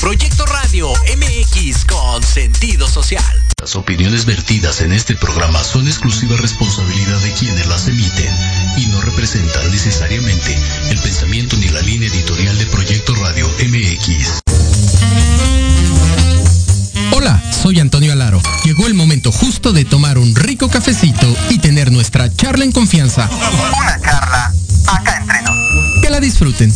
Proyecto Radio MX con sentido social. Las opiniones vertidas en este programa son exclusiva responsabilidad de quienes las emiten y no representan necesariamente el pensamiento ni la línea editorial de Proyecto Radio MX. Hola, soy Antonio Alaro. Llegó el momento justo de tomar un rico cafecito y tener nuestra charla en confianza. Una charla acá entre nos. Que la disfruten.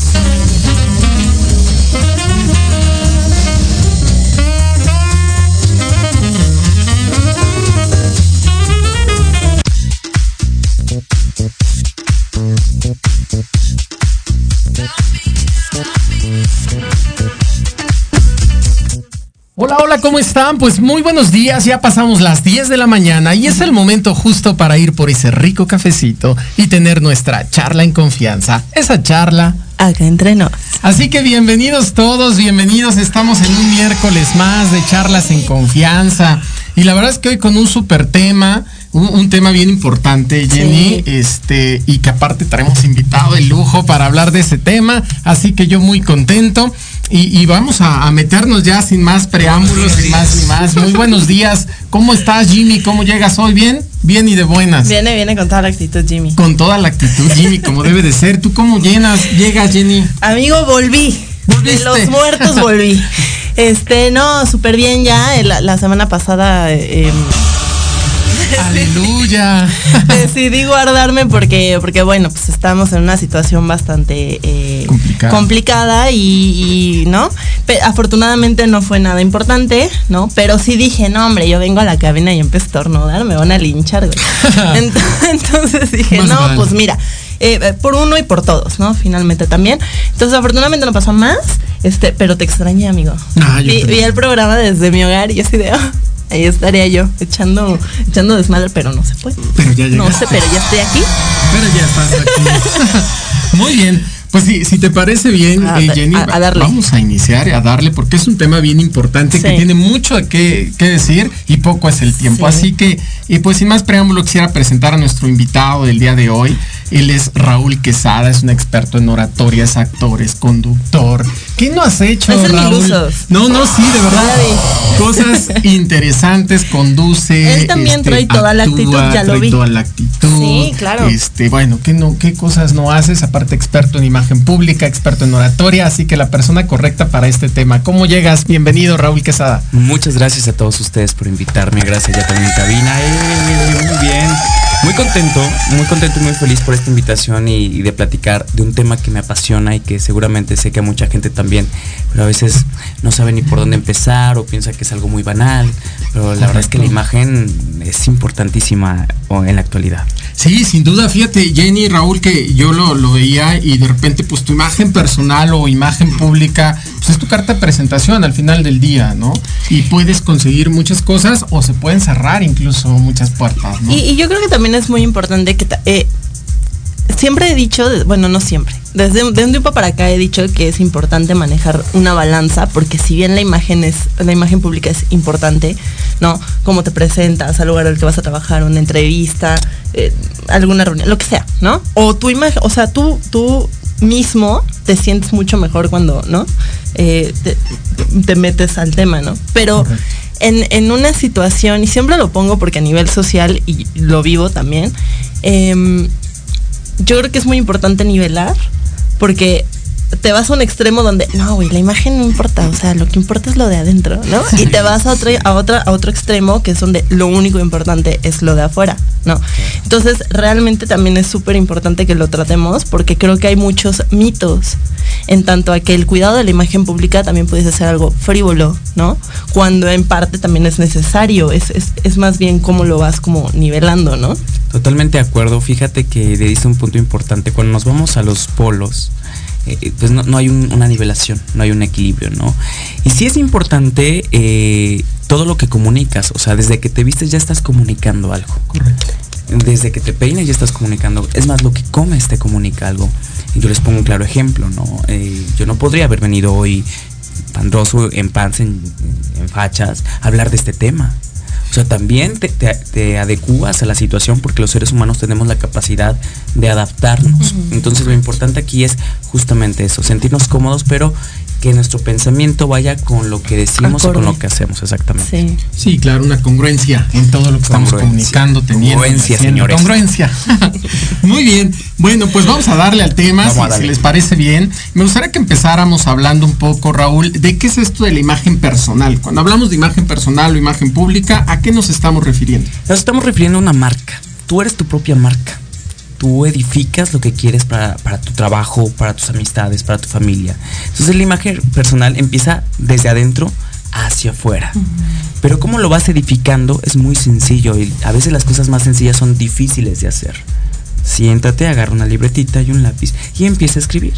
Hola, hola, ¿cómo están? Pues muy buenos días, ya pasamos las 10 de la mañana y es el momento justo para ir por ese rico cafecito y tener nuestra charla en confianza. Esa charla acá entre nos. Así que bienvenidos todos, bienvenidos. Estamos en un miércoles más de charlas en confianza. Y la verdad es que hoy con un super tema, un, tema bien importante, Jenny, este, y que aparte traemos invitado de lujo para hablar de ese tema. Así que yo muy contento. Y, vamos a, meternos ya sin más preámbulos, sin más ni más. Muy buenos días. ¿Cómo estás, Jimmy? ¿Cómo llegas hoy? ¿Bien? Bien y de buenas. Viene, viene con toda la actitud, Jimmy. Con toda la actitud, Jimmy, como debe de ser. ¿Tú cómo llenas, llegas, Jenny? Amigo, volví. De los muertos volví. Este, no, súper bien ya. La, semana pasada... Eh, Aleluya. Decidí guardarme porque, porque bueno, pues estamos en una situación bastante eh, complicada, y, ¿no? afortunadamente no fue nada importante, ¿no? Pero sí dije, no, hombre, yo vengo a la cabina y empiezo a estornudar, me van a linchar, Entonces, dije, no, pues mira. Eh, eh, por uno y por todos, ¿no? Finalmente también. Entonces, afortunadamente no pasó más, este, pero te extrañé, amigo. Ah, vi, el programa desde mi hogar y así de, ah, ahí estaría yo echando echando desmadre, pero no se puede. Pero ya No sé, pero ya estoy aquí. Pero ya estás aquí. Muy bien. Pues sí, si te parece bien, eh, Jenny, vamos a iniciar a darle, porque es un tema bien importante que tiene mucho que, que, decir y poco es el tiempo. Así que, y pues sin más preámbulo, quisiera presentar a nuestro invitado del día de hoy. Él es Raúl Quesada, es un experto en oratoria, es actor, es conductor. ¿Qué no has hecho, Raúl? No, no, sí, de verdad. Cosas interesantes, conduce. Él también trae este, toda la actitud, ya lo vi. toda la actitud. Sí, claro. Este, bueno, ¿qué, no, ¿qué cosas no haces? Aparte, experto en imagen pública, experto en oratoria, así que la persona correcta para este tema. ¿Cómo llegas? Bienvenido, Raúl Quesada. Muchas gracias a todos ustedes por invitarme. Gracias ya también cabina. Eh, muy bien. Muy contento, muy contento y muy feliz por esta invitación y, de platicar de un tema que me apasiona y que seguramente sé que a mucha gente también, pero a veces no sabe ni por dónde empezar o piensa que es algo muy banal, pero la verdad es que la imagen es importantísima en la actualidad. Sí, sin duda, fíjate, Jenny, Raúl, que yo lo, lo veía y de repente pues tu imagen personal o imagen pública, pues es tu carta de presentación al final del día, ¿no? Y puedes conseguir muchas cosas o se pueden cerrar incluso muchas puertas, ¿no? Y, yo creo que también es muy importante que eh, siempre he dicho, bueno, no siempre, desde, un tiempo para acá he dicho que es importante manejar una balanza, porque si bien la imagen es, la imagen pública es importante, ¿no? Cómo te presentas al lugar al que vas a trabajar, una entrevista, eh, alguna reunión, lo que sea, ¿no? O tu imagen, o sea, tú, tú mismo te sientes mucho mejor cuando, ¿no? Eh, te, metes al tema, ¿no? Pero en, en, una situación, y siempre lo pongo porque a nivel social, y lo vivo también, eh, yo creo que es muy importante nivelar, porque te vas a un extremo donde, no, güey, la imagen no importa, o sea, lo que importa es lo de adentro, ¿no? Y te vas a otro, a otra, a otro extremo que es donde lo único importante es lo de afuera, ¿no? Entonces, realmente también es súper importante que lo tratemos porque creo que hay muchos mitos en tanto a que el cuidado de la imagen pública también puede ser algo frívolo, ¿no? Cuando en parte también es necesario, es, es, es más bien cómo lo vas como nivelando, ¿no? Totalmente de acuerdo. Fíjate que le diste un punto importante. Cuando nos vamos a los polos, eh, eh, pues no, hay una nivelación, no hay un equilibrio, ¿no? Y sí es importante eh, todo lo que comunicas. O sea, desde que te vistes ya estás comunicando algo. Correcto. Desde que te peinas ya estás comunicando. Es más, lo que comes te comunica algo. Y yo les pongo un claro ejemplo, ¿no? yo no podría haber venido hoy pandroso, en pants, en, en fachas, a hablar de este tema. O sea, también te, te, adecuas a la situación porque los seres humanos tenemos la capacidad de adaptarnos. Entonces lo importante aquí es justamente eso, sentirnos cómodos, pero que nuestro pensamiento vaya con lo que decimos o con lo que hacemos, exactamente. Sí. claro, una congruencia en todo lo que estamos comunicando, teniendo. Congruencia, señores. Congruencia. Muy bien. Bueno, pues vamos a darle al tema, si, les parece bien. Me gustaría que empezáramos hablando un poco, Raúl, de qué es esto de la imagen personal. Cuando hablamos de imagen personal o imagen pública, ¿a qué nos estamos refiriendo? Nos estamos refiriendo a una marca. Tú eres tu propia marca tú edificas lo que quieres para, tu trabajo, para tus amistades, para tu familia. Entonces la imagen personal empieza desde adentro hacia afuera. Pero cómo lo vas edificando es muy sencillo y a veces las cosas más sencillas son difíciles de hacer. Siéntate, agarra una libretita y un lápiz y empieza a escribir.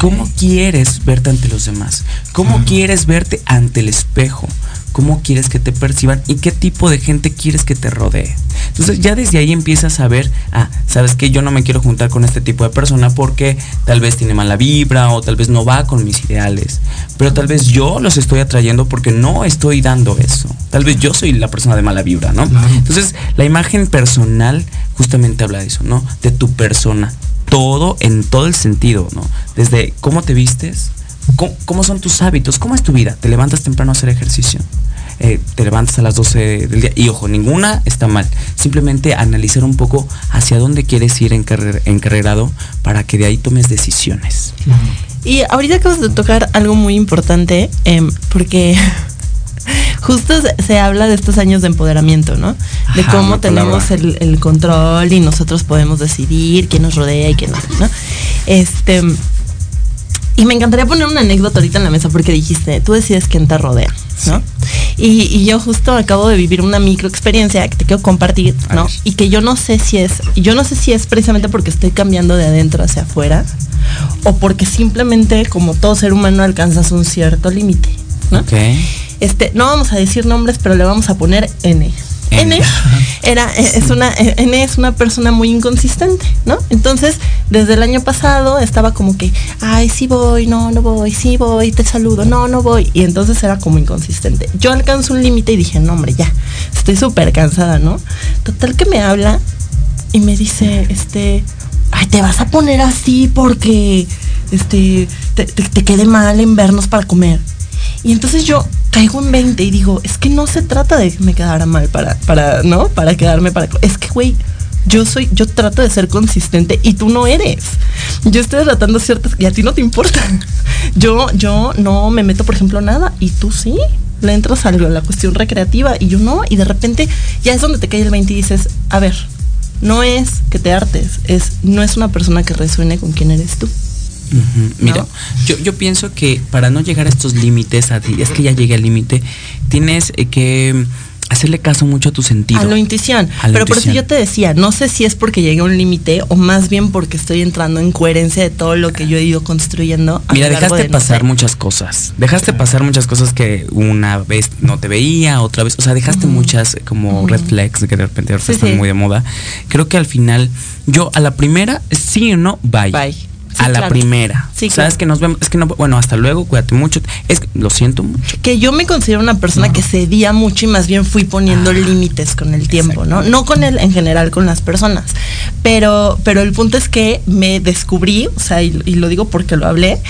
¿Cómo quieres verte ante los demás? ¿Cómo quieres verte ante el espejo? Cómo quieres que te perciban y qué tipo de gente quieres que te rodee. Entonces ya desde ahí empiezas a ver, ah, sabes que yo no me quiero juntar con este tipo de persona porque tal vez tiene mala vibra o tal vez no va con mis ideales, pero tal vez yo los estoy atrayendo porque no estoy dando eso. Tal vez yo soy la persona de mala vibra, ¿no? Entonces la imagen personal justamente habla de eso, ¿no? De tu persona. Todo en todo el sentido, ¿no? Desde cómo te vistes, ¿Cómo, son tus hábitos? ¿Cómo es tu vida? ¿Te levantas temprano a hacer ejercicio? Eh, te levantas a las 12 del día. Y ojo, ninguna está mal. Simplemente analizar un poco hacia dónde quieres ir encarregado para que de ahí tomes decisiones. Y ahorita acabas de tocar algo muy importante, em, porque justo se, habla de estos años de empoderamiento, ¿no? De cómo tenemos el, control y nosotros podemos decidir quién nos rodea y quién no, ¿no? Este y me encantaría poner una anécdota ahorita en la mesa porque dijiste, tú decides quién te rodea, ¿no? Y, yo justo acabo de vivir una micro experiencia que te quiero compartir, ¿no? Y que yo no sé si es, yo no sé si es precisamente porque estoy cambiando de adentro hacia afuera o porque simplemente como todo ser humano alcanzas un cierto límite, ¿no? Ok. Este, no vamos a decir nombres, pero le vamos a poner N. N era, eh, es una, eh, N es una persona muy inconsistente, ¿no? Entonces, desde el año pasado estaba como que, ay, sí voy, no, no voy, sí voy, te saludo, no, no voy. Y entonces era como inconsistente. Yo alcanzo un límite y dije, no, hombre, ya, estoy súper cansada, ¿no? Total que me habla y me dice, este, ay, te vas a poner así porque, este, te, te quede mal en vernos para comer. Y entonces yo caigo en 20 y digo, es que no se trata de que me quedara mal para, para, ¿no? Para quedarme para... Es que, güey, yo soy, yo trato de ser consistente y tú no eres. Yo estoy tratando ciertas y a ti no te importan. Yo, yo no me meto, por ejemplo, nada y tú sí. Le entras a la cuestión recreativa y yo no. Y de repente ya es donde te cae el 20 y dices, a ver, no es que te hartes, es, no es una persona que resuene con quién eres tú. Mira, yo, yo pienso que para no llegar a estos límites, a ti, es que ya llegué al límite, tienes eh, que hacerle caso mucho a tu sentido. A la intuición. Pero por eso yo te decía, no sé si es porque llegué a un límite o más bien porque estoy entrando en coherencia de todo lo que yo he ido construyendo. Mira, dejaste pasar muchas cosas. Dejaste pasar muchas cosas que una vez no te veía, otra vez, o sea, dejaste muchas como red flags que de repente están muy de moda. Creo que al final, yo a la primera, sí o no, bye. Bye a la primera. Sí, Sabes que nos vemos, es que no, bueno, hasta luego, cuídate mucho. Es lo siento mucho. Que yo me considero una persona que cedía mucho y más bien fui poniendo ah, límites con el tiempo, ¿no? No con él en general con las personas. Pero, pero el punto es que me descubrí, o sea, y lo digo porque lo hablé,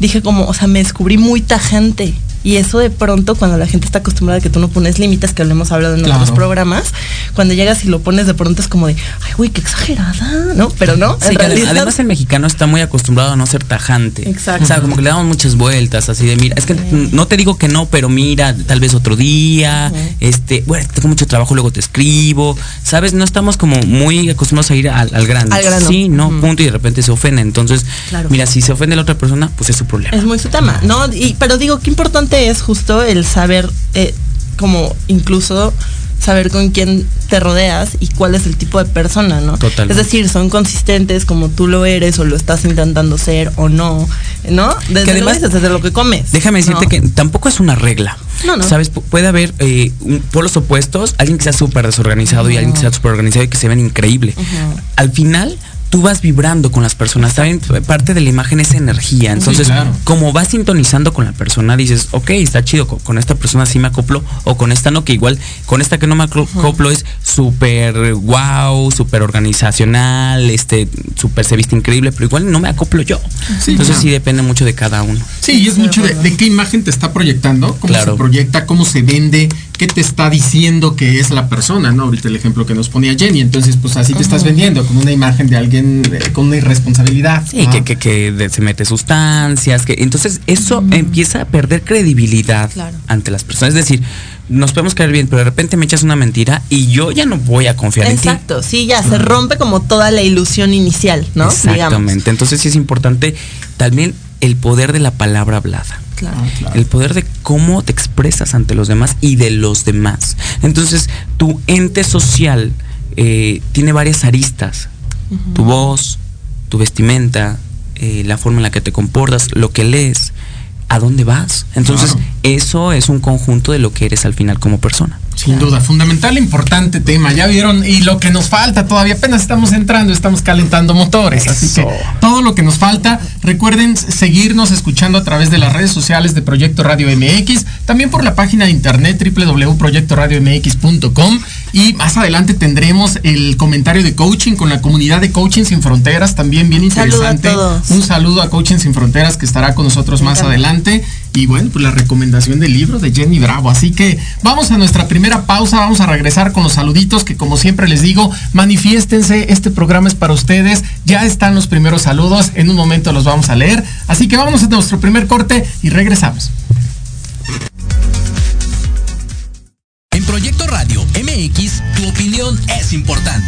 dije como, o sea, me descubrí muy tajante y eso de pronto, cuando la gente está acostumbrada a que tú no pones límites, que lo hemos hablado en otros programas, cuando llegas y lo pones de pronto es como de, ay, güey, qué exagerada, ¿no? Pero no. Además, el mexicano está muy acostumbrado a no ser tajante. Exacto. O sea, como que le damos muchas vueltas, así de, mira, es que no te digo que no, pero mira, tal vez otro día, este, bueno, tengo mucho trabajo, luego te escribo, ¿sabes? No estamos como muy acostumbrados a ir al, al grande. Al Sí, no, punto, y de repente se ofende. Entonces, mira, si se ofende la otra persona, pues es su problema. Es muy su tema, ¿no? Y, pero digo, qué importante es justo el saber, eh, como incluso saber con quién te rodeas y cuál es el tipo de persona, ¿no? Es decir, son consistentes como tú lo eres o lo estás intentando ser o no, ¿no? Desde, además, lo desde lo que comes. Déjame decirte que tampoco es una regla. No, no. ¿Sabes? puede haber eh, por los opuestos, alguien que sea súper desorganizado y alguien que sea súper organizado y que se ven increíble. Al final, tú vas vibrando con las personas. También parte de la imagen es energía. Entonces, como vas sintonizando con la persona, dices, ok, está chido, con, esta persona sí me acoplo, o con esta no, que igual con esta que no me acoplo es súper wow, súper organizacional, este, súper se viste increíble, pero igual no me acoplo yo. Entonces sí depende mucho de cada uno. Sí, y es mucho de, qué imagen te está proyectando, cómo se proyecta, cómo se vende, qué te está diciendo que es la persona, ¿no? Ahorita el ejemplo que nos ponía Jenny. Entonces, pues así te estás vendiendo, con una imagen de alguien eh, con una irresponsabilidad. Sí, que, que, se mete sustancias, que entonces eso empieza a perder credibilidad ante las personas. Es decir, nos podemos caer bien, pero de repente me echas una mentira y yo ya no voy a confiar en ti. Exacto, sí, ya se rompe como toda la ilusión inicial, ¿no? Exactamente. Entonces sí es importante también el poder de la palabra hablada. Ah, el poder de cómo te expresas ante los demás y de los demás. Entonces, tu ente social eh, tiene varias aristas. Tu voz, tu vestimenta, eh, la forma en la que te comportas, lo que lees, a dónde vas. Entonces, eso es un conjunto de lo que eres al final como persona. Sin duda, fundamental, importante tema, ya vieron, y lo que nos falta todavía, apenas estamos entrando, estamos calentando motores, así que todo lo que nos falta, recuerden seguirnos escuchando a través de las redes sociales de Proyecto Radio MX, también por la página de internet www.proyectoradiomx.com y más adelante tendremos el comentario de coaching con la comunidad de Coaching Sin Fronteras, también bien interesante. Un saludo a Coaching Sin Fronteras que estará con nosotros más adelante. Y bueno, pues la recomendación del libro de Jenny Bravo. Así que vamos a nuestra primera pausa, vamos a regresar con los saluditos que como siempre les digo, manifiéstense, este programa es para ustedes. Ya están los primeros saludos, en un momento los vamos a leer. Así que vamos a nuestro primer corte y regresamos. Proyecto Radio MX, tu opinión es importante.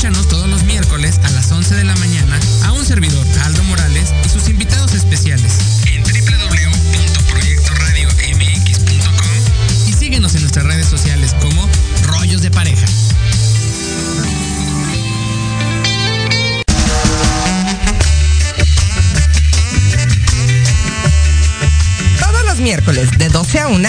Escúchanos todos los miércoles a las 11 de la mañana a un servidor, Aldo Morales, y sus invitados especiales en www.proyectoradiomx.com y síguenos en nuestras redes sociales como Rollos de Pareja. Todos los miércoles de 12 a 1,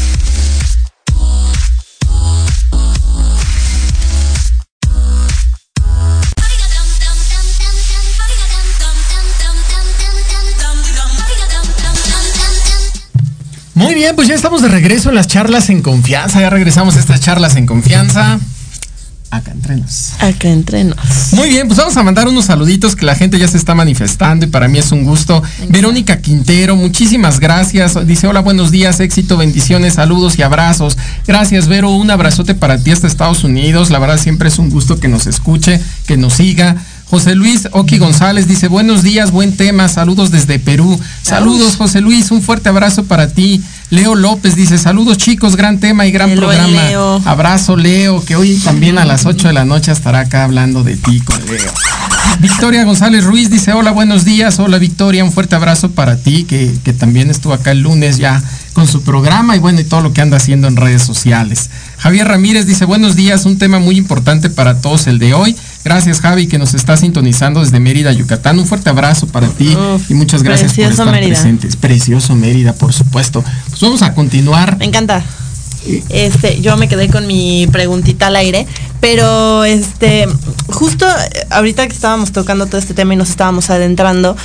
Bien, pues ya estamos de regreso en las charlas en confianza. Ya regresamos a estas charlas en confianza. Acá entrenos. Acá entrenos. Muy bien, pues vamos a mandar unos saluditos que la gente ya se está manifestando y para mí es un gusto. Verónica Quintero, muchísimas gracias. Dice, hola, buenos días, éxito, bendiciones, saludos y abrazos. Gracias, Vero, un abrazote para ti hasta Estados Unidos. La verdad siempre es un gusto que nos escuche, que nos siga. José Luis Oki González dice, buenos días, buen tema, saludos desde Perú. Saludos, José Luis, un fuerte abrazo para ti. Leo López dice, saludos chicos, gran tema y gran programa. Abrazo, Leo, que hoy también a las 8 de la noche estará acá hablando de ti con Leo. Victoria González Ruiz dice, hola, buenos días. Hola Victoria, un fuerte abrazo para ti, que, que también estuvo acá el lunes ya con su programa y bueno, y todo lo que anda haciendo en redes sociales. Javier Ramírez dice, buenos días, un tema muy importante para todos el de hoy. Gracias Javi que nos está sintonizando desde Mérida, Yucatán. Un fuerte abrazo para ti y muchas gracias por estar presentes. Precioso Mérida, por supuesto. Pues vamos a continuar. Me encanta. Este, yo me quedé con mi preguntita al aire, pero este, justo ahorita que estábamos tocando todo este tema y nos estábamos adentrando,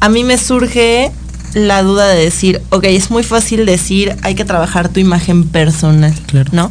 a mí me surge la duda de decir, ok, es muy fácil decir, hay que trabajar tu imagen personal, ¿no?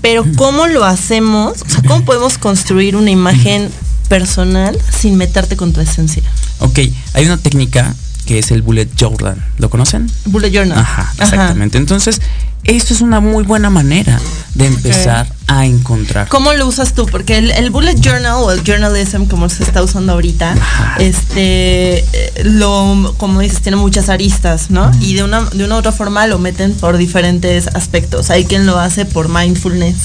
Pero ¿cómo lo hacemos? O sea, ¿cómo podemos construir una imagen personal sin meterte con tu esencia? Ok, hay una técnica que es el Bullet Journal. ¿Lo conocen? Bullet Journal. Ajá, exactamente. Entonces, esto es una muy buena manera de empezar a encontrar. ¿Cómo lo usas tú? Porque el, bullet journal o el journalism como se está usando ahorita, este lo como dices tiene muchas aristas, ¿no? Y de una de una u otra forma lo meten por diferentes aspectos. Hay quien lo hace por mindfulness.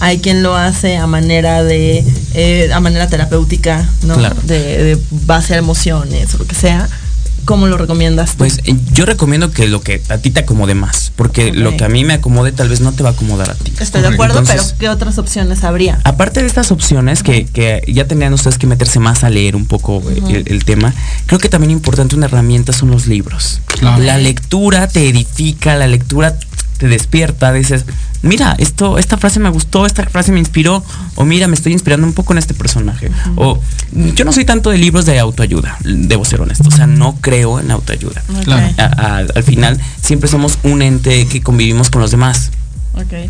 Hay quien lo hace a manera de eh, a manera terapéutica, ¿no? De, de base a emociones o lo que sea ¿Cómo lo recomiendas? Pues eh, yo recomiendo que lo que a ti te acomode más, porque lo que a mí me acomode tal vez no te va a acomodar a ti. Estoy de acuerdo, pero ¿qué otras opciones habría? Aparte de estas opciones que, ya tendrían ustedes que meterse más a leer un poco eh, el, tema, creo que también importante una herramienta son los libros. La lectura te edifica, la lectura te despierta, dices, mira, esto, esta frase me gustó, esta frase me inspiró, o mira, me estoy inspirando un poco en este personaje. O yo no soy tanto de libros de autoayuda, debo ser honesto, o sea, no creo en autoayuda. al final, siempre somos un ente que convivimos con los demás.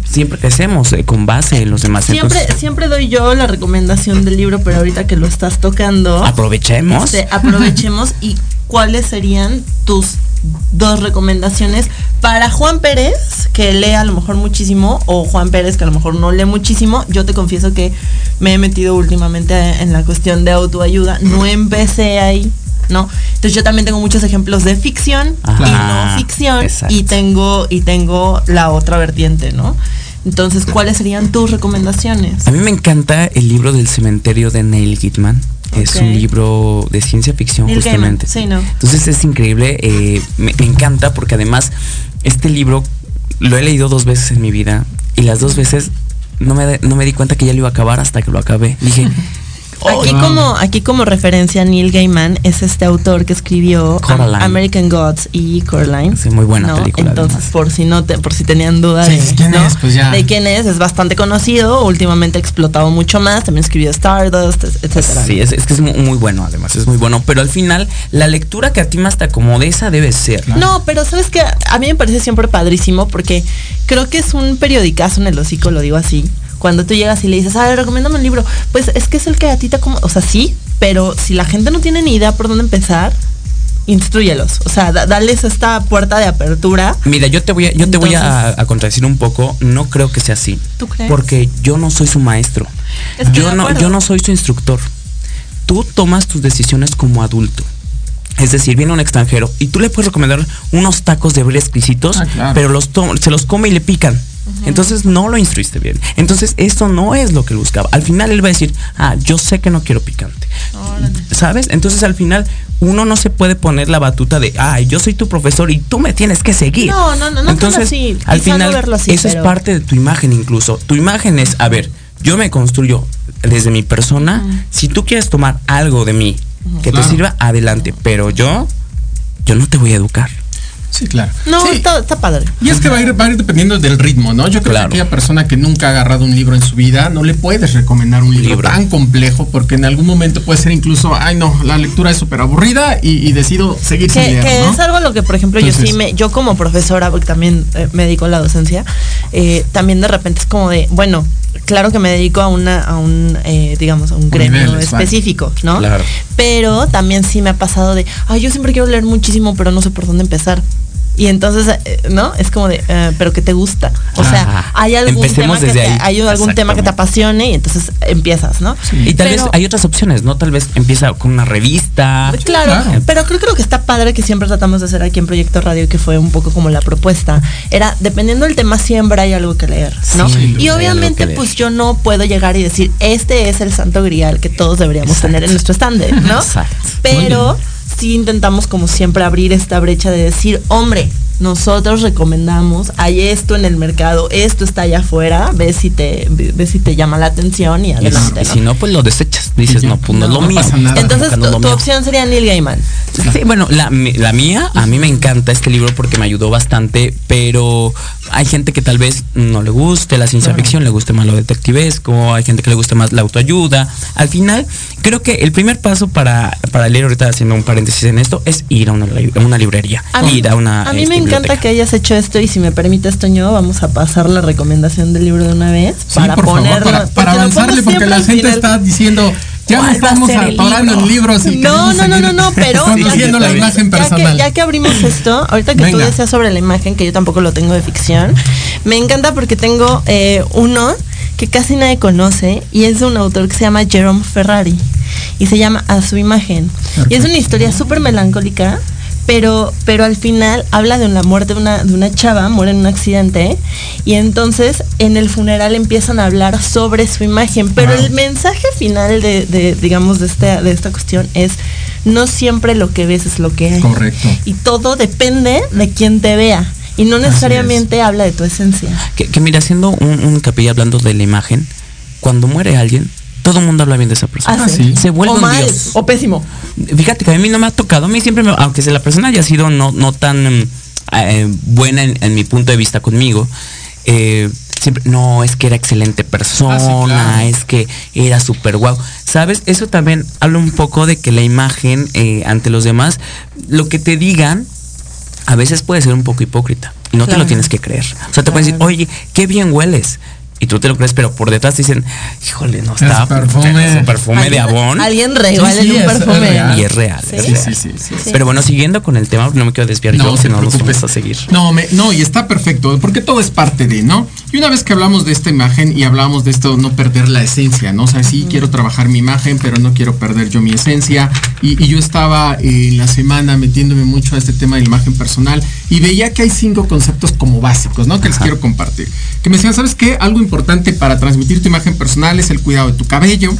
Siempre crecemos eh, con base en los demás. Siempre, siempre doy yo la recomendación del libro, pero ahorita que lo estás tocando. Aprovechemos. Este, aprovechemos y cuáles serían tus dos recomendaciones para Juan Pérez, que lee a lo mejor muchísimo, o Juan Pérez, que a lo mejor no lee muchísimo. Yo te confieso que me he metido últimamente en la cuestión de autoayuda. No empecé ahí, ¿no? Entonces yo también tengo muchos ejemplos de ficción y no ficción. Y tengo, y tengo la otra vertiente, ¿no? Entonces, ¿cuáles serían tus recomendaciones? A mí me encanta el libro del cementerio de Neil Gaiman. Es un libro de ciencia ficción justamente. Entonces es increíble, eh, me, encanta porque además este libro lo he leído dos veces en mi vida y las dos veces no me, no me di cuenta que ya lo iba a acabar hasta que lo acabé. Dije, aquí, como, aquí como referencia, Neil Gaiman es este autor que escribió American Gods y Coraline. Sí, muy buena película. Entonces, por si no te, por si tenían dudas de, ¿quién es? Pues ya. de quién es, es bastante conocido, últimamente ha explotado mucho más, también escribió Stardust, etcétera. Sí, es, que es muy, bueno, además, es muy bueno. Pero al final, la lectura que a ti más te acomode, esa debe ser. No, pero sabes que a mí me parece siempre padrísimo porque creo que es un periodicazo en el hocico, lo digo así cuando tú llegas y le dices, ah, recomiéndame un libro, pues es que es el que a ti te como, o sea, sí, pero si la gente no tiene ni idea por dónde empezar, instruyelos, o sea, dales esta puerta de apertura. Mira, yo te voy a, yo te voy a, contradecir un poco, no creo que sea así. ¿Tú crees? Porque yo no soy su maestro. yo no, yo no soy su instructor. Tú tomas tus decisiones como adulto. Es decir, viene un extranjero y tú le puedes recomendar unos tacos de abril exquisitos, ah, pero los se los come y le pican. Entonces no lo instruiste bien. Entonces esto no es lo que él buscaba. Al final él va a decir, ah, yo sé que no quiero picante. ¿Sabes? Entonces al final uno no se puede poner la batuta de, ay, yo soy tu profesor y tú me tienes que seguir. No, no, no. Entonces así. al final eso es parte de tu imagen incluso. Tu imagen es, a ver, yo me construyo desde mi persona. Si tú quieres tomar algo de mí que te sirva, adelante. Pero yo, yo no te voy a educar. Sí, claro. No, Está, padre. Y es que va a, ir, dependiendo del ritmo, ¿no? Yo creo que aquella persona que nunca ha agarrado un libro en su vida, no le puedes recomendar un libro, tan complejo, porque en algún momento puede ser incluso, ay no, la lectura es súper aburrida y, decido seguir que, sin leer, Que es algo lo que, por ejemplo, yo sí me, yo como profesora, porque también eh, me dedico a la docencia, eh, también de repente es como de, bueno, claro que me dedico a una, a un, eh, digamos, a un, gremio específico, ¿no? Claro. Pero también sí me ha pasado de, ay, yo siempre quiero leer muchísimo, pero no sé por dónde empezar. Y entonces, eh, ¿no? Es como de, eh, pero que te gusta. O sea, hay algún, tema que, te, hay algún tema que te apasione y entonces empiezas, ¿no? Y tal vez hay otras opciones, ¿no? Tal vez empieza con una revista. Claro, pero creo, creo que está padre que siempre tratamos de hacer aquí en Proyecto Radio, que fue un poco como la propuesta. Era, dependiendo del tema, siempre hay algo que leer, ¿no? y obviamente, pues yo no puedo llegar y decir, este es el santo grial que todos deberíamos tener en nuestro stand, ¿no? Exacto. Pero sí intentamos como siempre abrir esta brecha de decir, hombre, nosotros recomendamos, hay esto en el mercado, esto está allá afuera, ves si te, ves si te llama la atención y adelante. Y, si no, pues lo desechas. Dices, no, pues no, es lo mío. Entonces, tu, opción sería Neil Gaiman. Sí, bueno, la, la, mía, a mí me encanta este libro porque me ayudó bastante, pero hay gente que tal vez no le guste la ciencia ficción, le guste más lo detectivesco, hay gente que le guste más la autoayuda. Al final, creo que el primer paso para, para leer, ahorita haciendo un paréntesis en esto, es ir a una, una librería. A ir a una. A mí me me encanta que hayas hecho esto y si me permites, Toño, vamos a pasar la recomendación del libro de una vez para ponerlo. para, avanzarle, porque la gente está diciendo. Ya no estamos atorando en libros. Y no, no, no, no, no, pero ya, la imagen personal. Ya que, abrimos esto, ahorita que tú decías sobre la imagen, que yo tampoco lo tengo de ficción, me encanta porque tengo eh, uno que casi nadie conoce y es de un autor que se llama Jerome Ferrari y se llama A su imagen. Y es una historia súper melancólica pero, pero al final habla de la muerte de una, de una chava, muere en un accidente, y entonces en el funeral empiezan a hablar sobre su imagen. Pero el mensaje final de, de, digamos, de esta, de esta cuestión es no siempre lo que ves es lo que hay. Correcto. Y todo depende de quien te vea. Y no necesariamente habla de tu esencia. Que, mira, haciendo un, un capilla hablando de la imagen, cuando muere alguien, todo el mundo habla bien de esa persona. Ah, Se vuelve o un dios. O pésimo. Fíjate que a mí no me ha tocado. A mí siempre, me, aunque la persona haya sido no, no tan mm, eh, buena en, mi punto de vista conmigo, eh, siempre, no, es que era excelente persona, ah, es que era súper guau. ¿Sabes? Eso también habla un poco de que la imagen eh, ante los demás, lo que te digan, a veces puede ser un poco hipócrita. Y no te lo tienes que creer. O sea, te pueden decir, oye, qué bien hueles y tú te lo crees, pero por detrás dicen, híjole, no está. perfume, perfume de abón. Alguien regal sí, un perfume. Y es real. Sí, sí, sí, Pero bueno, siguiendo con el tema, no me quiero desviar no, yo, si no nos vamos a seguir. No, me, no, y está perfecto, porque todo es parte de, ¿no? Y una vez que hablamos de esta imagen y hablamos de esto, no perder la esencia, ¿no? O sea, sí quiero trabajar mi imagen, pero no quiero perder yo mi esencia. Y, yo estaba en la semana metiéndome mucho a este tema de la imagen personal y veía que hay cinco conceptos como básicos, ¿no? Que les quiero compartir. Que me decían, ¿sabes qué? Algo importante para transmitir tu imagen personal es el cuidado de tu cabello,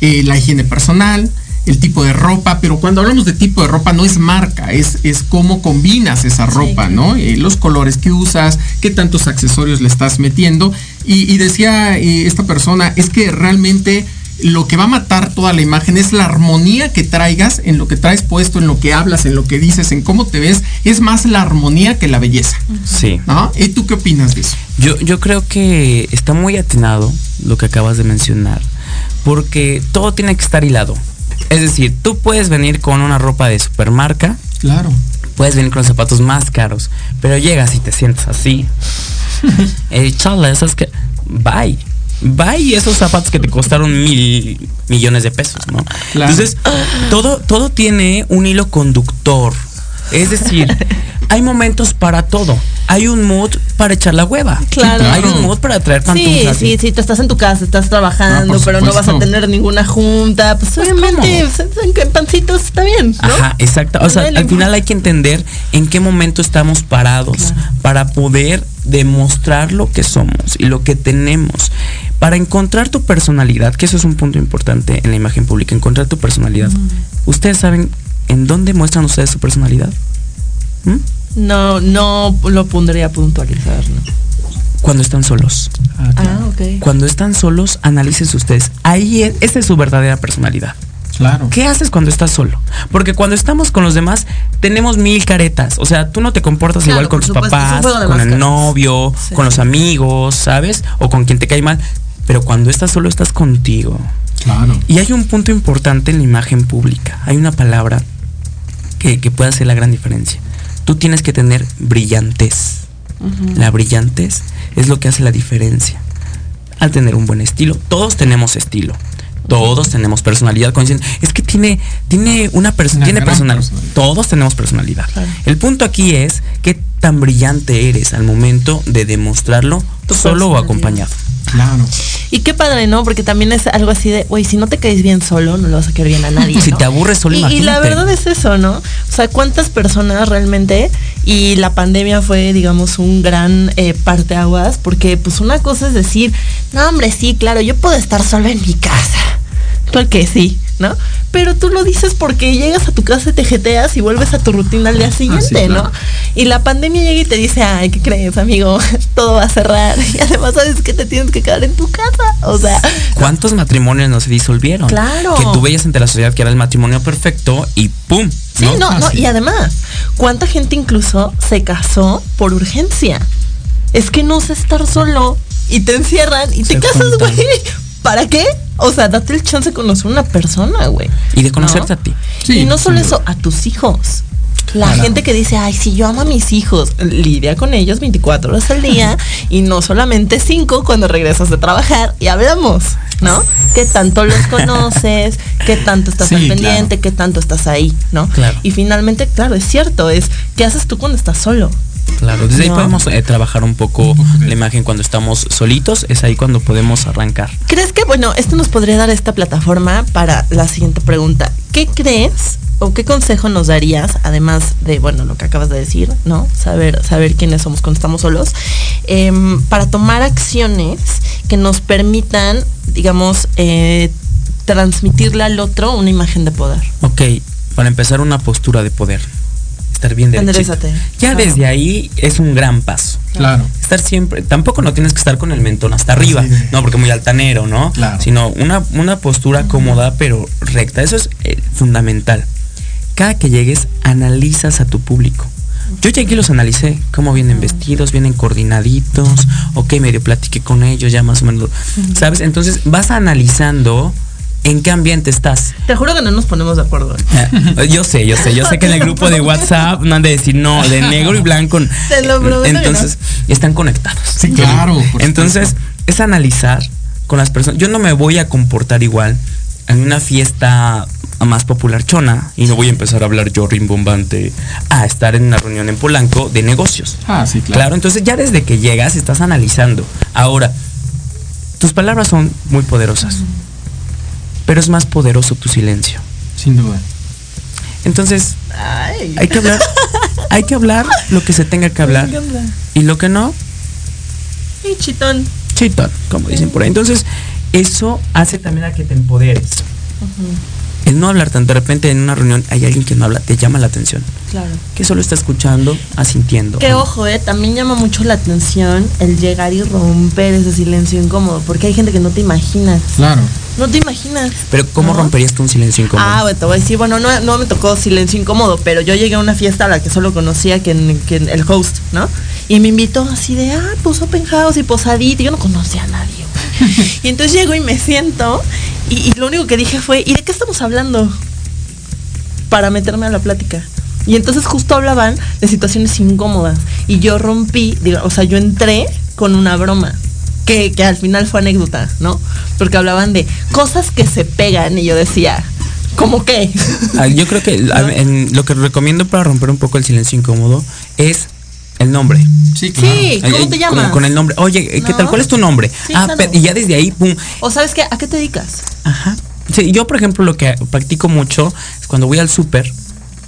eh, la higiene personal, el tipo de ropa, pero cuando hablamos de tipo de ropa no es marca, es, es cómo combinas esa ropa, ¿no? Eh, los colores que usas, qué tantos accesorios le estás metiendo. Y, decía eh, esta persona, es que realmente lo que va a matar toda la imagen es la armonía que traigas en lo que traes puesto, en lo que hablas, en lo que dices, en cómo te ves. Es más la armonía que la belleza. Sí. ¿Y tú qué opinas de eso? Yo, yo creo que está muy atinado lo que acabas de mencionar, porque todo tiene que estar hilado. Es decir, tú puedes venir con una ropa de supermarca. Claro. Puedes venir con zapatos más caros, pero llegas y te sientes así. eh, chala, ¿sabes que Bye y esos zapatos que te costaron mil millones de pesos, ¿no? Entonces, todo, todo tiene un hilo conductor. Es decir, hay momentos para todo. Hay un mood para echar la hueva. Claro. Hay un mood para traer pantuflas. Sí, sí, sí, tú estás en tu casa, estás trabajando, ah, pero no vas a tener ninguna junta. Pues obviamente, pues, en pancitos está bien. ¿no? Ajá, exacto. O sea, al final hay que entender en qué momento estamos parados para poder demostrar lo que somos y lo que tenemos. Para encontrar tu personalidad, que eso es un punto importante en la imagen pública, encontrar tu personalidad. ¿Ustedes saben en dónde muestran ustedes su personalidad? ¿Mm? No, no lo pondría a puntualizar, Cuando están solos. Ah, ah ok. Cuando están solos, analícense ustedes. Ahí es, esa es su verdadera personalidad. Claro. ¿Qué haces cuando estás solo? Porque cuando estamos con los demás, tenemos mil caretas. O sea, tú no te comportas igual con tus papás, con el novio, con los amigos, ¿sabes? O con quien te cae mal. Pero cuando estás solo, estás contigo. Claro. Y hay un punto importante en la imagen pública. Hay una palabra que, que puede hacer la gran diferencia tú tienes que tener brillantez. La brillantez es lo que hace la diferencia. Al tener un buen estilo, todos tenemos estilo, Todos tenemos personalidad. Es que tiene, tiene una, persona tiene personalidad. Todos tenemos personalidad. El punto aquí es qué tan brillante eres al momento de demostrarlo solo o acompañado. Claro. Y qué padre, ¿no? Porque también es algo así de, güey, si no te caes bien solo, no lo vas a querer bien a nadie. Si te aburres solo, y, y la verdad es eso, ¿no? O sea, ¿cuántas personas realmente? Y la pandemia fue, digamos, un gran eh, parteaguas, porque pues una cosa es decir, no, hombre, sí, claro, yo puedo estar solo en mi casa. Que sí, ¿no? Pero tú lo dices porque llegas a tu casa y te jeteas y vuelves a tu rutina al día ah, siguiente, ¿no? Y la pandemia llega y te dice, ay, ¿qué crees, amigo? Todo va a cerrar. Y además sabes que te tienes que quedar en tu casa. O sea. ¿Cuántos matrimonios no se disolvieron? Claro. Que tú veías ante la sociedad que era el matrimonio perfecto y ¡pum! Sí, no, no. Y además, ¿cuánta gente incluso se casó por urgencia? Es que no sé estar solo y te encierran y te casas, güey. ¿Para qué? O sea, date el chance de conocer a una persona, güey. Y de conocerte a ti. y no solo eso, a tus hijos. La gente que dice, ay, si yo amo a mis hijos, lidia con ellos 24 horas al día y no solamente 5 cuando regresas de trabajar y hablamos, ¿no? ¿Qué tanto los conoces? ¿Qué tanto estás al pendiente? ¿Qué tanto estás ahí? ¿No? Claro. Y finalmente, claro, es cierto, es ¿qué haces tú cuando estás solo? Claro, desde ahí podemos eh, trabajar un poco la imagen cuando estamos solitos, es ahí cuando podemos arrancar. ¿Crees que, bueno, esto nos podría dar esta plataforma para la siguiente pregunta? ¿Qué crees o qué consejo nos darías, además de, bueno, lo que acabas de decir, ¿no? Saber, saber quiénes somos cuando estamos solos, em, para tomar acciones que nos permitan, digamos, eh, transmitirle al otro una imagen de poder. Ok, para empezar una postura de poder estar bien derechito. Ya desde ahí es un gran paso. Claro. Estar siempre, tampoco no tienes que estar con el mentón hasta arriba, no, porque muy altanero, ¿no? Claro. Sino una, una postura cómoda pero recta. Eso es eh, fundamental. Cada que llegues, analizas a tu público. Yo llegué y los analicé, cómo vienen vestidos, vienen coordinaditos, ok, medio platiqué con ellos, ya más o menos, ¿sabes? Entonces vas analizando ¿En qué ambiente estás? Te juro que no nos ponemos de acuerdo. Eh, yo sé, yo sé, yo sé que en el grupo de WhatsApp no han de decir no, de negro y blanco. Te lo prometo Entonces, están conectados. Sí, claro. Entonces, es analizar con las personas. Yo no me voy a comportar igual en una fiesta más popular chona y no voy a empezar a hablar yo rimbombante a estar en una reunión en Polanco de negocios. Ah, sí, claro. Claro, entonces ya desde que llegas estás analizando. Ahora, tus palabras son muy poderosas pero es más poderoso tu silencio. Sin duda. Entonces, hay que hablar, hay que hablar lo que se tenga que hablar. Y lo que no, y chitón. Chitón, como dicen por ahí. Entonces, eso hace también a que te empoderes. El no hablar tanto, de repente en una reunión hay alguien que no habla, te llama la atención. Claro. Que solo está escuchando, asintiendo. Que ojo, eh, también llama mucho la atención el llegar y romper ese silencio incómodo, porque hay gente que no te imaginas. Claro. No te imaginas. Pero ¿cómo romperías tú un silencio incómodo? Ah, bueno, te voy a decir, bueno, no, no me tocó silencio incómodo, pero yo llegué a una fiesta a la que solo conocía que, el host, ¿no? Y me invitó así de, ah, pues open house y posadito. Yo no conocía a nadie. y entonces llego y me siento y, lo único que dije fue, ¿y de qué estamos hablando? Para meterme a la plática. Y entonces justo hablaban de situaciones incómodas. Y yo rompí, digo, o sea, yo entré con una broma. Que, que, al final fue anécdota, ¿no? Porque hablaban de cosas que se pegan y yo decía, ¿cómo qué? Ah, yo creo que lo que recomiendo para romper un poco el silencio incómodo es el nombre. Sí, claro. Sí, ¿cómo te llamas? con el nombre. Oye, ¿qué tal? ¿Cuál es tu nombre? ah, y ya desde ahí, pum. O sabes qué, ¿a qué te dedicas? Ajá. Sí, yo, por ejemplo, lo que practico mucho es cuando voy al súper,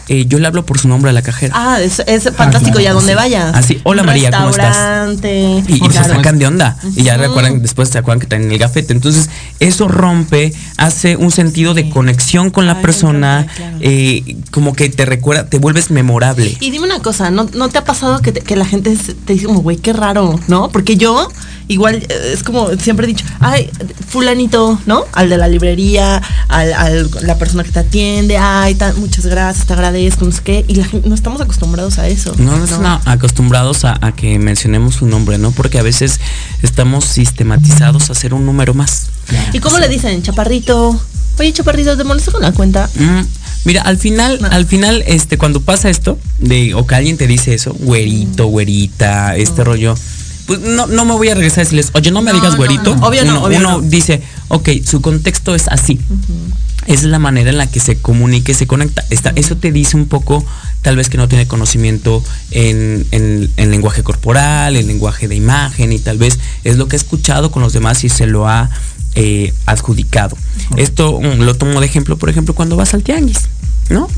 eh, yo le hablo por su nombre a la cajera. Ah, es, fantástico, y a donde vayas. Así, hola María, ¿cómo estás? Y, y se sacan de onda. Y ya recuerdan, después se acuerdan que están en el gafete. Entonces, eso rompe, hace un sentido de conexión con la persona, eh, como que te recuerda, te vuelves memorable. Y dime una cosa, ¿no, no te ha pasado que, que la gente te dice como, güey, qué raro, ¿no? Porque yo igual eh, es como siempre he dicho, ay, fulanito, ¿no? Al de la librería, al, la persona que te atiende, ay, muchas gracias, te agradezco, no sé qué, y la gente, no estamos acostumbrados a eso. No, no, estamos acostumbrados a, que mencionemos su nombre, ¿no? Porque a veces estamos sistematizados a hacer un número más. ¿Y cómo le dicen? Chaparrito. Oye, Chaparrito, ¿te molesta con la cuenta? Mm, mira, al final, al final, este, cuando pasa esto, de, o que alguien te dice eso, güerito, güerita, este rollo, pues no, no me voy a regresar a decirles, oye, no me digas güerito. Obvio no, uno, dice, ok, su contexto es así. es la manera en la que se comunica y se conecta. Eso te dice un poco, tal vez que no tiene conocimiento en, en, lenguaje corporal, en lenguaje de imagen, y tal vez es lo que ha escuchado con los demás y se lo ha eh, adjudicado. Esto mm, lo tomo de ejemplo, por ejemplo, cuando vas al tianguis, ¿no?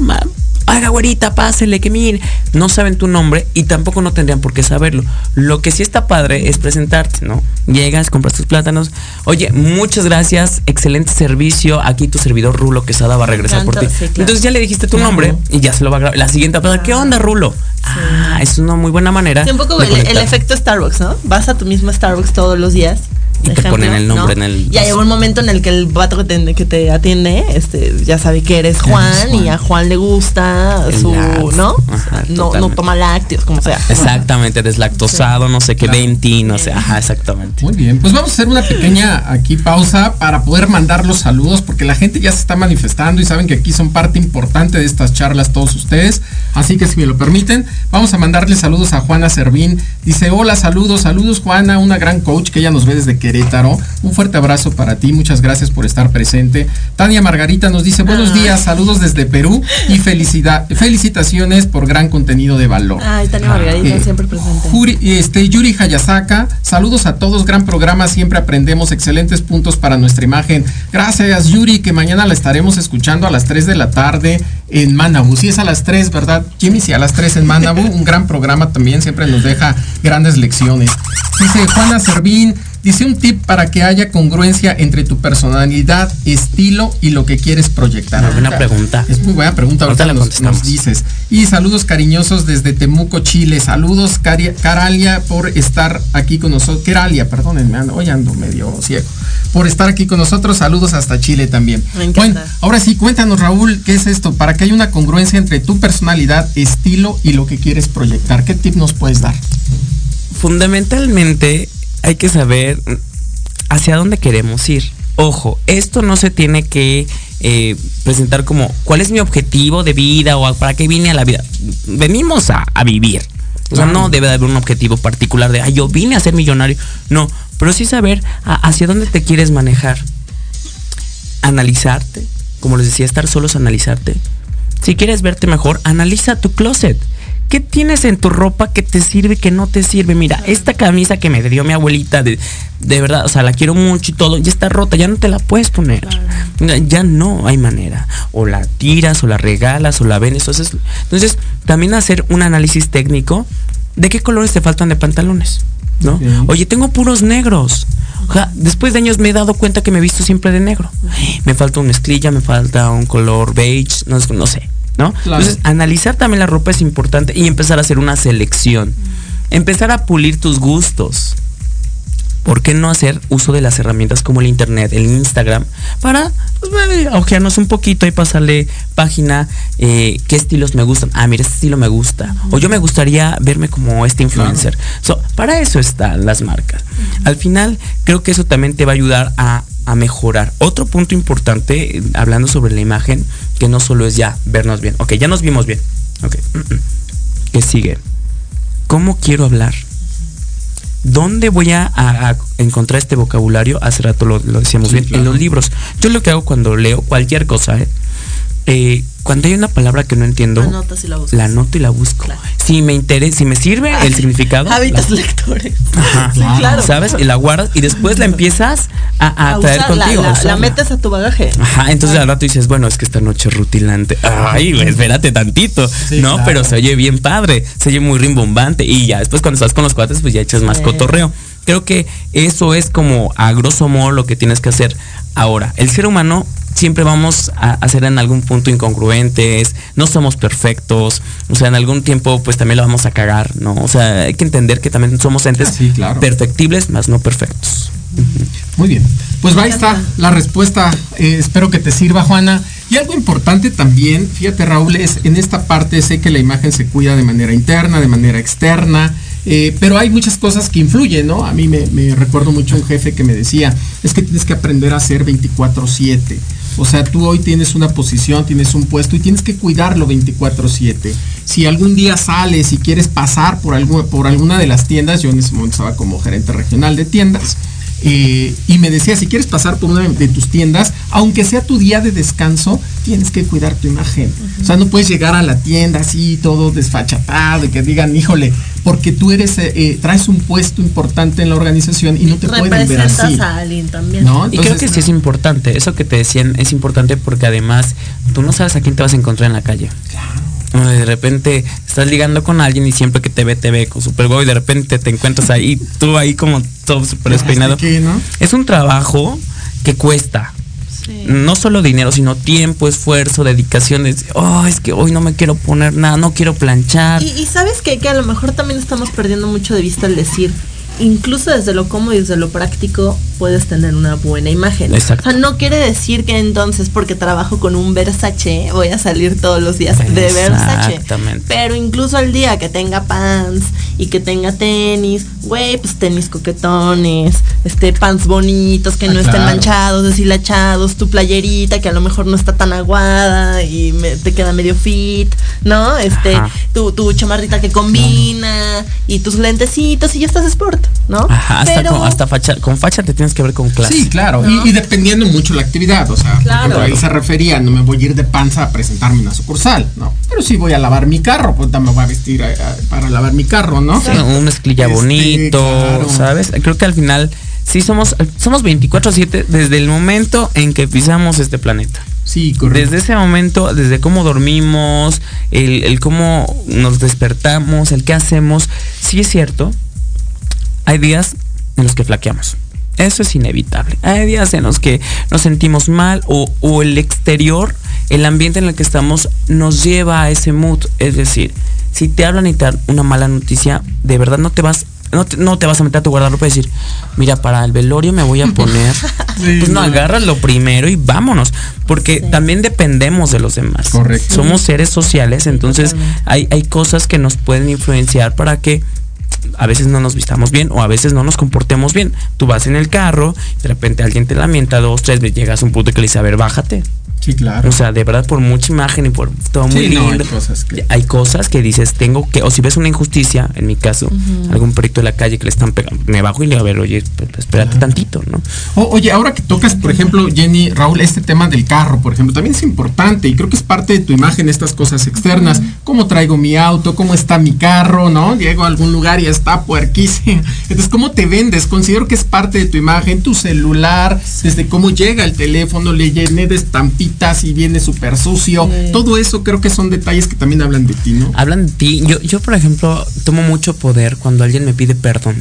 haga güerita, pásele, que mire. No saben tu nombre y tampoco no tendrían por qué saberlo. Lo que sí está padre es presentarte, ¿no? Llegas, compras tus plátanos. Oye, muchas gracias, excelente servicio. Aquí tu servidor Rulo Quesada va a regresar por ti. Entonces ya le dijiste tu nombre y ya se lo va a grabar. La siguiente pasar, ¿qué onda, Rulo? Ah, es una muy buena manera. Sí, un poco el, el, efecto Starbucks, ¿no? Vas a tu mismo Starbucks todos los días y te ponen el nombre en el. Ya llegó un momento en el que el vato que te, que te atiende, este, ya sabe que eres Juan, y a Juan le gusta su, ¿no? no, no toma lácteos, como sea. Exactamente, deslactosado, no sé qué, venti, no sé, ajá, exactamente. Muy bien, pues vamos a hacer una pequeña aquí pausa para poder mandar los saludos, porque la gente ya se está manifestando y saben que aquí son parte importante de estas charlas todos ustedes. Así que si me lo permiten, vamos a mandarle saludos a Juana Servín. Dice, hola, saludos, saludos Juana, una gran coach que ella nos ve desde Querétaro. Un fuerte abrazo para ti, muchas gracias por estar presente. Tania Margarita nos dice, buenos ah. días, saludos desde Perú y felicidad, felicitaciones por gran contenido de valor. Ay, Tania Margarita, eh, siempre presente. este, Yuri Hayasaka, saludos a todos, gran programa, siempre aprendemos excelentes puntos para nuestra imagen. Gracias Yuri, que mañana la estaremos escuchando a las 3 de la tarde en Manabu. Si es a las 3, ¿verdad? Jimmy, sí, a las 3 en Manabu. Un gran programa también, siempre nos deja grandes lecciones. Dice Juana Servín, dice un tip para que haya congruencia entre tu personalidad, estilo y lo que quieres proyectar. buena pregunta. Es muy buena pregunta, ahorita, nos, dices. Y saludos cariñosos desde Temuco, Chile. Saludos, Caralia, por estar aquí con nosotros. Caralia, perdónenme, hoy ando medio ciego. Por estar aquí con nosotros. Saludos hasta Chile también. Bueno, ahora sí, cuéntanos, Raúl, ¿qué es esto? Para que haya una congruencia entre tu personalidad, estilo y lo que quieres proyectar. ¿Qué tip nos puedes dar? Fundamentalmente hay que saber hacia dónde queremos ir. Ojo, esto no se tiene que eh, presentar como cuál es mi objetivo de vida o para qué vine a la vida. Venimos a, vivir. O sea, no debe de haber un objetivo particular de, ah, yo vine a ser millonario. No, pero sí saber hacia dónde te quieres manejar. Analizarte, como les decía, estar solos, analizarte. Si quieres verte mejor, analiza tu closet. ¿Qué tienes en tu ropa que te sirve que no te sirve? Mira, esta camisa que me dio mi abuelita, de, de verdad, o sea, la quiero mucho y todo, ya está rota, ya no te la puedes poner. Ya no hay manera. O la tiras, o la regalas, o la vendes. Entonces, entonces también hacer un análisis técnico de qué colores te faltan de pantalones. ¿no? Oye, tengo puros negros. después de años me he dado cuenta que me he visto siempre de negro. Me falta una esclilla, me falta un color beige, no, no sé. ¿No? Entonces, analizar también la ropa es importante y empezar a hacer una selección. Empezar a pulir tus gustos. ¿Por qué no hacer uso de las herramientas como el internet, el Instagram, para pues, ojearnos un poquito y pasarle página eh, qué estilos me gustan? Ah, mira, este estilo me gusta. O yo me gustaría verme como este influencer. para eso están las marcas. Al final, creo que eso también te va a ayudar a a mejorar. Otro punto importante, hablando sobre la imagen, que no solo es ya vernos bien. Ok, ya nos vimos bien. Ok. ¿Qué sigue? ¿Cómo quiero hablar? ¿Dónde voy a, encontrar este vocabulario? Hace rato lo, decíamos bien, en los libros. Yo lo que hago cuando leo cualquier cosa, ¿eh? Eh cuando hay una palabra que no entiendo, la, noto y la busco. Si me interesa, si me sirve el significado. Hábitos lectores. Ajá, claro. ¿Sabes? Y la guardas y después la empiezas a, traer contigo. La, metes a tu bagaje. Ajá, entonces al rato dices, bueno, es que esta noche es rutilante. Ay, espérate tantito. no, pero se oye bien padre, se oye muy rimbombante. Y ya después cuando estás con los cuates, pues ya echas más cotorreo. Creo que eso es como a grosso modo lo que tienes que hacer. Ahora, el ser humano siempre vamos a, hacer en algún punto incongruentes, no somos perfectos, o sea, en algún tiempo pues también lo vamos a cagar, ¿no? O sea, hay que entender que también somos entes perfectibles, más no perfectos. Muy bien, pues ahí está la respuesta, eh, espero que te sirva Juana. Y algo importante también, fíjate Raúl, es en esta parte sé que la imagen se cuida de manera interna, de manera externa, eh, pero hay muchas cosas que influyen, ¿no? A mí me, me, recuerdo mucho un jefe que me decía, es que tienes que aprender a ser 24/7. O sea, tú hoy tienes una posición, tienes un puesto y tienes que cuidarlo 24/7. si algún día sales y quieres pasar por, algo, por alguna de las tiendas, yo en ese momento estaba como gerente regional de tiendas, eh, y me decía, si quieres pasar por una de tus tiendas, aunque sea tu día de descanso, tienes que cuidar tu imagen. O sea, no puedes llegar a la tienda así, todo desfachatado, y que digan, híjole, porque tú eres, eh, eh, traes un puesto importante en la organización y no te pueden ver así. a alguien también. y creo que sí es importante, eso que te decían es importante porque además tú no sabes a quién te vas a encontrar en la calle. Claro de repente estás ligando con alguien y siempre que te ve, te ve con super y de repente te encuentras ahí, tú ahí como todo súper despeinado. Es un trabajo que cuesta. No solo dinero, sino tiempo, esfuerzo, dedicación. Es, oh, es que hoy no me quiero poner nada, no quiero planchar. Y, sabes que, que a lo mejor también estamos perdiendo mucho de vista el decir, incluso desde lo cómodo y desde lo práctico puedes tener una buena imagen. Exacto. O sea, no quiere decir que entonces porque trabajo con un Versace voy a salir todos los días de Versace. Exactamente. Pero incluso el día que tenga pants y que tenga tenis, güey, pues tenis coquetones, este pants bonitos que ah, no estén manchados, deshilachados, tu playerita que a lo mejor no está tan aguada y te queda medio fit, ¿no? Este, tu, tu chamarrita que combina y tus lentecitos y ya estás sport. ¿No? Ajá, hasta, con, hasta facha, con facha te tienes que ver con clase. Sí, claro, y, dependiendo mucho la actividad, o sea, ahí se refería, no me voy a ir de panza a presentarme una sucursal, ¿no? Pero sí voy a lavar mi carro, pues me voy a vestir eh, eh, para lavar mi carro, ¿no? Sí, un esclilla este, bonito, ¿sabes? Creo que al final sí somos, somos 24-7 desde el momento en que pisamos este planeta. Sí, correcto. Desde ese momento, desde cómo dormimos, el, el, cómo nos despertamos, el qué hacemos, sí es cierto hay días en los que flaqueamos. Eso es inevitable. Hay días en los que nos sentimos mal o, el exterior, el ambiente en el que estamos, nos lleva a ese mood. Es decir, si te hablan y te dan una mala noticia, de verdad no te vas no te, vas a meter a tu guardarropa y decir, mira, para el velorio me voy a poner. pues no, agarras lo primero y vámonos. Porque también dependemos de los demás. Correcto. Somos seres sociales, entonces hay, hay cosas que nos pueden influenciar para que a veces no nos vistamos bien o a veces no nos comportemos bien. Tú vas en el carro, de repente alguien te lamenta dos, tres veces, llegas a un punto que le dice, a ver, bájate. Sí, claro. O sea, de verdad, por mucha imagen y por todo muy lindo. hay, cosas que... dices, tengo que, o si ves una injusticia, en mi caso, algún proyecto de la calle que le están pegando, me bajo y le digo, a ver, oye, pues, pues, espérate tantito, ¿no? oye, ahora que tocas, por ejemplo, Jenny, Raúl, este tema del carro, por ejemplo, también es importante y creo que es parte de tu imagen estas cosas externas. ¿Cómo traigo mi auto? ¿Cómo está mi carro? ¿No? Llego a algún lugar y está puerquísimo. Entonces, ¿cómo te vendes? Considero que es parte de tu imagen, tu celular, desde cómo llega el teléfono, le llené de estampitas y viene súper sucio. Todo eso creo que son detalles que también hablan de ti, ¿no? Hablan de ti. Yo, yo, por ejemplo, tomo mucho poder cuando alguien me pide perdón.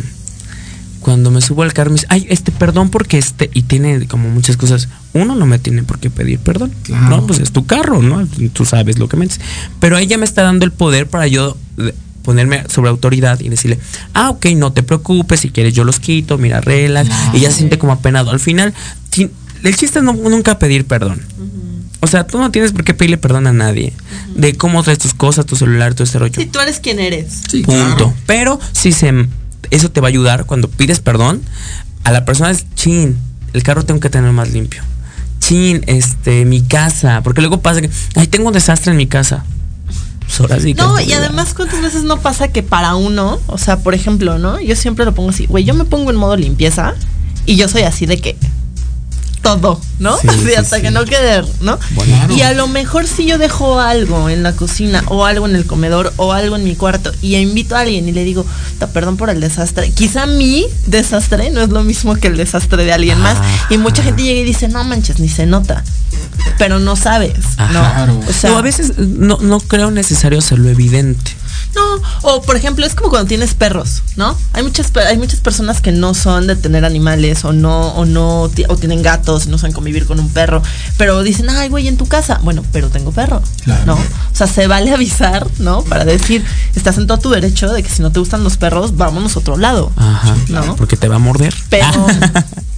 Cuando me subo al carro me dice, ay, este perdón porque este, y tiene como muchas cosas. Uno no me tiene por qué pedir perdón. No, pues es tu carro, ¿no? Tú sabes lo que me dices. Pero ella me está dando el poder para yo ponerme sobre autoridad y decirle, ah, ok, no te preocupes, si quieres yo los quito, mira, relax. Y ella se siente como apenado. Al final, el chiste es no, nunca pedir perdón. O sea, tú no tienes por qué pedirle perdón a nadie de cómo traes tus cosas, tu celular, todo este rollo. Si tú eres quien eres. Sí, Punto. Pero si se, eso te va a ayudar cuando pides perdón a la persona es chin, el carro tengo que tener más limpio. Chin, este, mi casa, porque luego pasa que, ay, tengo un desastre en mi casa. Pues no, y además, ¿cuántas veces no pasa que para uno, o sea, por ejemplo, ¿no? Yo siempre lo pongo así, güey, yo me pongo en modo limpieza y yo soy así de que todo, ¿no? hasta que no quede, ¿no? Y a lo mejor si yo dejo algo en la cocina o algo en el comedor o algo en mi cuarto y invito a alguien y le digo, perdón por el desastre, quizá mi desastre no es lo mismo que el desastre de alguien más. Y mucha gente llega y dice, no manches, ni se nota. Pero no sabes, ¿no? O sea, a veces no, no creo necesario hacerlo evidente. No, o por ejemplo, es como cuando tienes perros, ¿no? Hay muchas hay muchas personas que no son de tener animales o no o no o tienen gatos, no saben convivir con un perro, pero dicen, "Ay, güey, en tu casa." Bueno, pero tengo perro, ¿no? O sea, se vale avisar, ¿no? Para decir, estás en todo tu derecho de que si no te gustan los perros, vámonos a otro lado. Ajá, ¿no? Porque te va a morder. Pero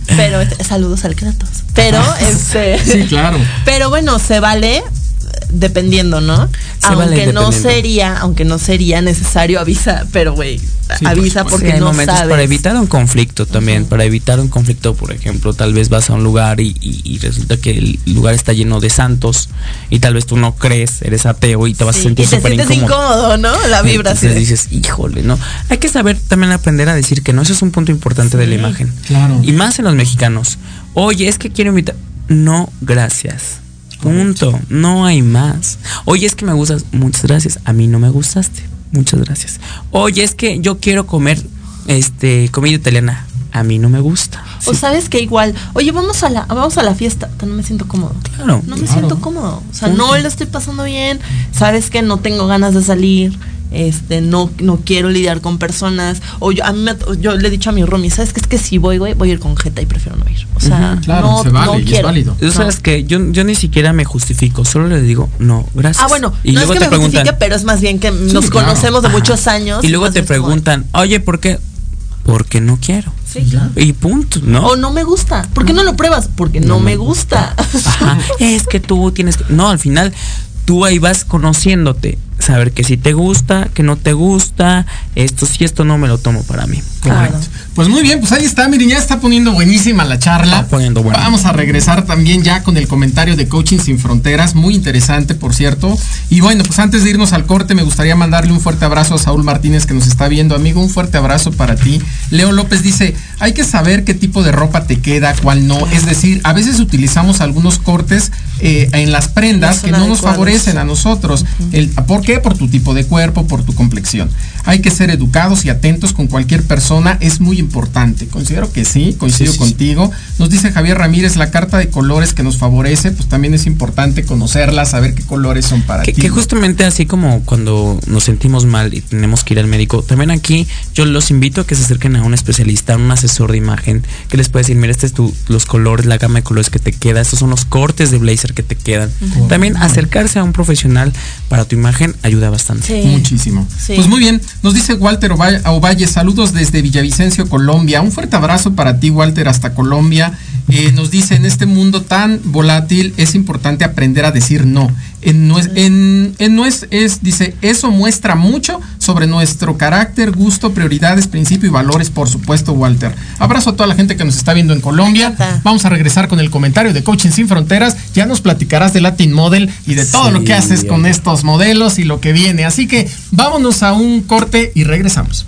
pero este, saludos al Kratos. Pero este Sí, claro. Pero bueno, se vale dependiendo, ¿no? aunque no sería, aunque no sería necesario avisa, pero güey, avisa porque no momentos para evitar un conflicto también, para evitar un conflicto, por ejemplo, tal vez vas a un lugar y, resulta que el lugar está lleno de santos y tal vez tú no crees, eres ateo y te vas a sentir súper incómodo. incómodo, ¿no? La vibra Entonces dices, híjole, ¿no? Hay que saber también aprender a decir que no, eso es un punto importante de la imagen. Claro. Y más en los mexicanos. Oye, es que quiero invitar. No, gracias. Punto. No hay más. Oye, es que me gustas. Muchas gracias. A mí no me gustaste. Muchas gracias. Oye, es que yo quiero comer este comida italiana. A mí no me gusta. O sabes que igual, oye, vamos a la, vamos a la fiesta. No me siento cómodo. Claro. No me siento cómodo. O sea, no lo estoy pasando bien. Sabes que no tengo ganas de salir este, no, no quiero lidiar con personas, o yo, a mí yo le he dicho a mi Romy, ¿sabes qué? Es que si voy, güey, voy a ir con jeta y prefiero no ir. O sea, no, se vale, no quiero. válido. sabes que yo, yo ni siquiera me justifico, solo le digo, no, gracias. Ah, bueno, y luego es que te me preguntan, pero es más bien que nos conocemos de muchos años. Y luego te preguntan, oye, ¿por qué? Porque no quiero. Sí, claro. Y punto, ¿no? O no me gusta. ¿Por qué no lo pruebas? Porque no, me gusta. Ajá. Es que tú tienes que. No, al final, tú ahí vas conociéndote saber que si te gusta, que no te gusta, esto sí, esto no me lo tomo para mí. Correcto. Pues muy bien, pues ahí está, miren, ya está poniendo buenísima la charla. poniendo Vamos a regresar también ya con el comentario de Coaching Sin Fronteras, muy interesante, por cierto. Y bueno, pues antes de irnos al corte, me gustaría mandarle un fuerte abrazo a Saúl Martínez que nos está viendo. Amigo, un fuerte abrazo para ti. Leo López dice, hay que saber qué tipo de ropa te queda, cuál no. Es decir, a veces utilizamos algunos cortes eh, en las prendas que no nos favorecen a nosotros. el, ¿Por qué? Por tu tipo de cuerpo, por tu complexión. Hay que ser educados y atentos con cualquier persona, es muy importante. Considero que sí, coincido contigo. Nos dice Javier Ramírez, la carta de colores que nos favorece, pues también es importante conocerla, saber qué colores son para ti. Que justamente así como cuando nos sentimos mal y tenemos que ir al médico, también aquí yo los invito a que se acerquen a un especialista, a un asesor de imagen, que les puede decir, mira, este es tu, los colores, la gama de colores que te queda, estos son los cortes de blazer que te quedan. También acercarse a un profesional para tu imagen ayuda bastante. Muchísimo. Pues muy bien, nos dice Walter Ovalle, saludos desde Villavicencio, Colombia. Un fuerte abrazo para ti, Walter, hasta Colombia. Eh, nos dice, en este mundo tan volátil es importante aprender a decir no. En, no, es, en, no es, es, dice, eso muestra mucho sobre nuestro carácter, gusto, prioridades, principio y valores, por supuesto, Walter. Abrazo a toda la gente que nos está viendo en Colombia. Vamos a regresar con el comentario de Coaching Sin Fronteras. Ya nos platicarás de Latin Model y de todo lo que haces con estos modelos y lo que viene. Así que vámonos a un corte y regresamos.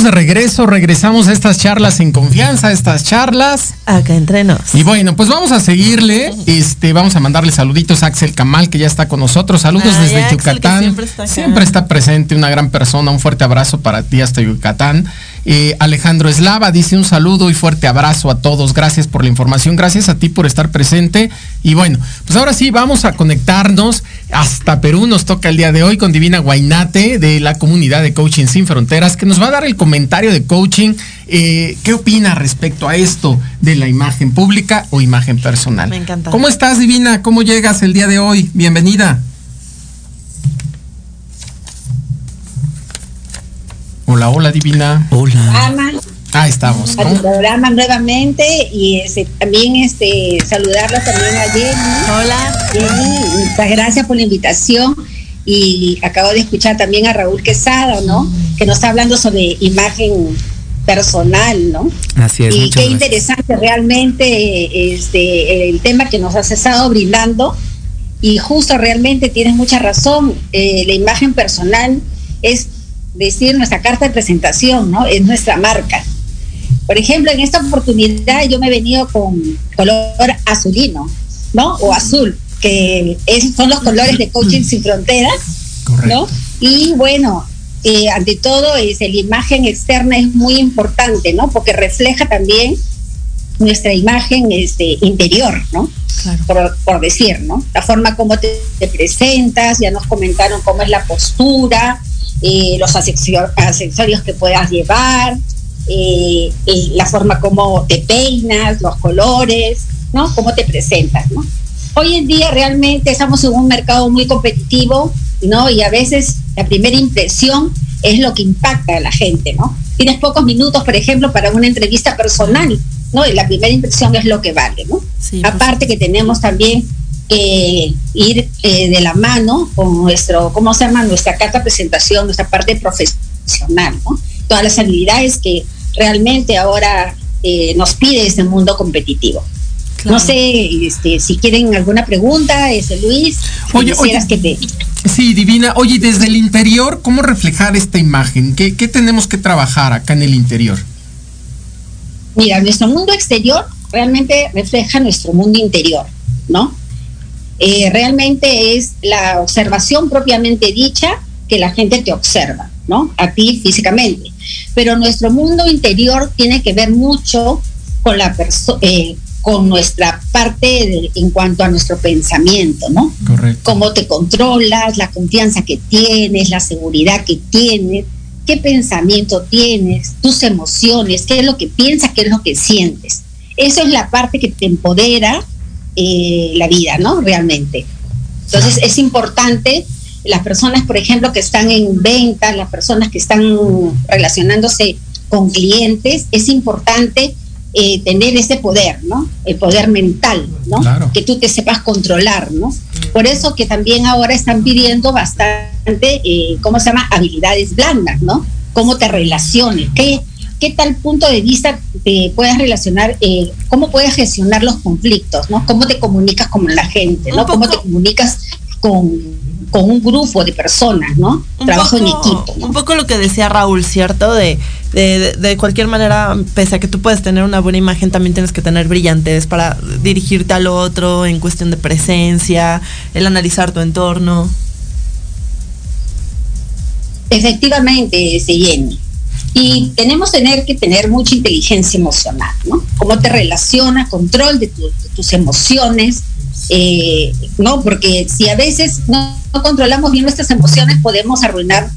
Estamos de regreso, regresamos a estas charlas en confianza, estas charlas. Acá entre nos. Y bueno, pues vamos a seguirle, este, vamos a mandarle saluditos a Axel Kamal, que ya está con nosotros. Saludos desde Yucatán. Siempre está, siempre está, presente, una gran persona, un fuerte abrazo para ti hasta Yucatán. Eh, Alejandro Eslava dice un saludo y fuerte abrazo a todos. Gracias por la información, gracias a ti por estar presente. Y bueno, pues ahora sí, vamos a conectarnos hasta Perú. Nos toca el día de hoy con Divina Guainate de la comunidad de Coaching Sin Fronteras, que nos va a dar el comentario de coaching. Eh, ¿Qué opina respecto a esto de la imagen pública o imagen personal? Me encanta. ¿Cómo estás, Divina? ¿Cómo llegas el día de hoy? Bienvenida. Hola, hola Divina. Hola. Ah, estamos. Al programa nuevamente y este, también este saludarla también a Jenny. Hola. Jenny, muchas gracias por la invitación y acabo de escuchar también a Raúl Quesada, ¿no? Que nos está hablando sobre imagen personal, ¿no? Así es. Y qué interesante realmente este el tema que nos has estado brindando y justo realmente tienes mucha razón. Eh, la imagen personal es decir nuestra carta de presentación, ¿no? Es nuestra marca. Por ejemplo, en esta oportunidad yo me he venido con color azulino, ¿no? O azul, que son los colores de Coaching Sin Fronteras, ¿no? Y bueno, eh, ante todo, es, la imagen externa es muy importante, ¿no? Porque refleja también nuestra imagen este, interior, ¿no? Por, decir, ¿no? La forma como te, te, presentas, ya nos comentaron cómo es la postura, eh, los accesorios que puedas llevar, eh, la forma como te peinas, los colores, ¿no? Cómo te presentas, ¿no? Hoy en día realmente estamos en un mercado muy competitivo, ¿no? Y a veces la primera impresión es lo que impacta a la gente, ¿no? Tienes pocos minutos, por ejemplo, para una entrevista personal, ¿no? Y la primera impresión es lo que vale, ¿no? Aparte que tenemos también eh, ir eh, de la mano con nuestro, ¿cómo se llama? Nuestra carta de presentación, nuestra parte profesional, ¿no? Todas las habilidades que realmente ahora eh, nos pide este mundo competitivo. No sé este, si quieren alguna pregunta, ese Luis. Oye, oye que te... Sí, Divina. Oye, desde el interior, ¿cómo reflejar esta imagen? ¿Qué, ¿Qué tenemos que trabajar acá en el interior? Mira, nuestro mundo exterior realmente refleja nuestro mundo interior, ¿no? Eh, realmente es la observación propiamente dicha que la gente te observa, ¿no? A ti físicamente. Pero nuestro mundo interior tiene que ver mucho con la eh, con nuestra parte en cuanto a nuestro pensamiento, ¿no? Correcto. Cómo te controlas, la confianza que tienes, la seguridad que tienes, qué pensamiento tienes, tus emociones, qué es lo que piensas, qué es lo que sientes. Eso es la parte que te empodera eh, la vida, ¿no? Realmente. Entonces es importante, las personas, por ejemplo, que están en ventas, las personas que están relacionándose con clientes, es importante eh, tener ese poder, ¿no? El poder mental, ¿no? Que tú te sepas controlar, ¿no? Por eso que también ahora están pidiendo bastante, eh, ¿cómo se llama? Habilidades blandas, ¿no? Cómo te relaciones, qué, qué tal punto de vista te puedes relacionar, eh, cómo puedes gestionar los conflictos, ¿no? Cómo te comunicas con la gente, ¿no? Cómo te comunicas con, un grupo de personas, ¿no? Trabajo en equipo. Un poco lo que decía Raúl, ¿cierto? De, de, cualquier manera, pese a que tú puedes tener una buena imagen, también tienes que tener brillantes para dirigirte al otro en cuestión de presencia, el analizar tu entorno. Efectivamente, Jenny. Y tenemos tener que tener mucha inteligencia emocional, ¿no? Cómo te relacionas, control de, tus emociones, eh, ¿no? Porque si a veces no, controlamos bien nuestras emociones, podemos arruinar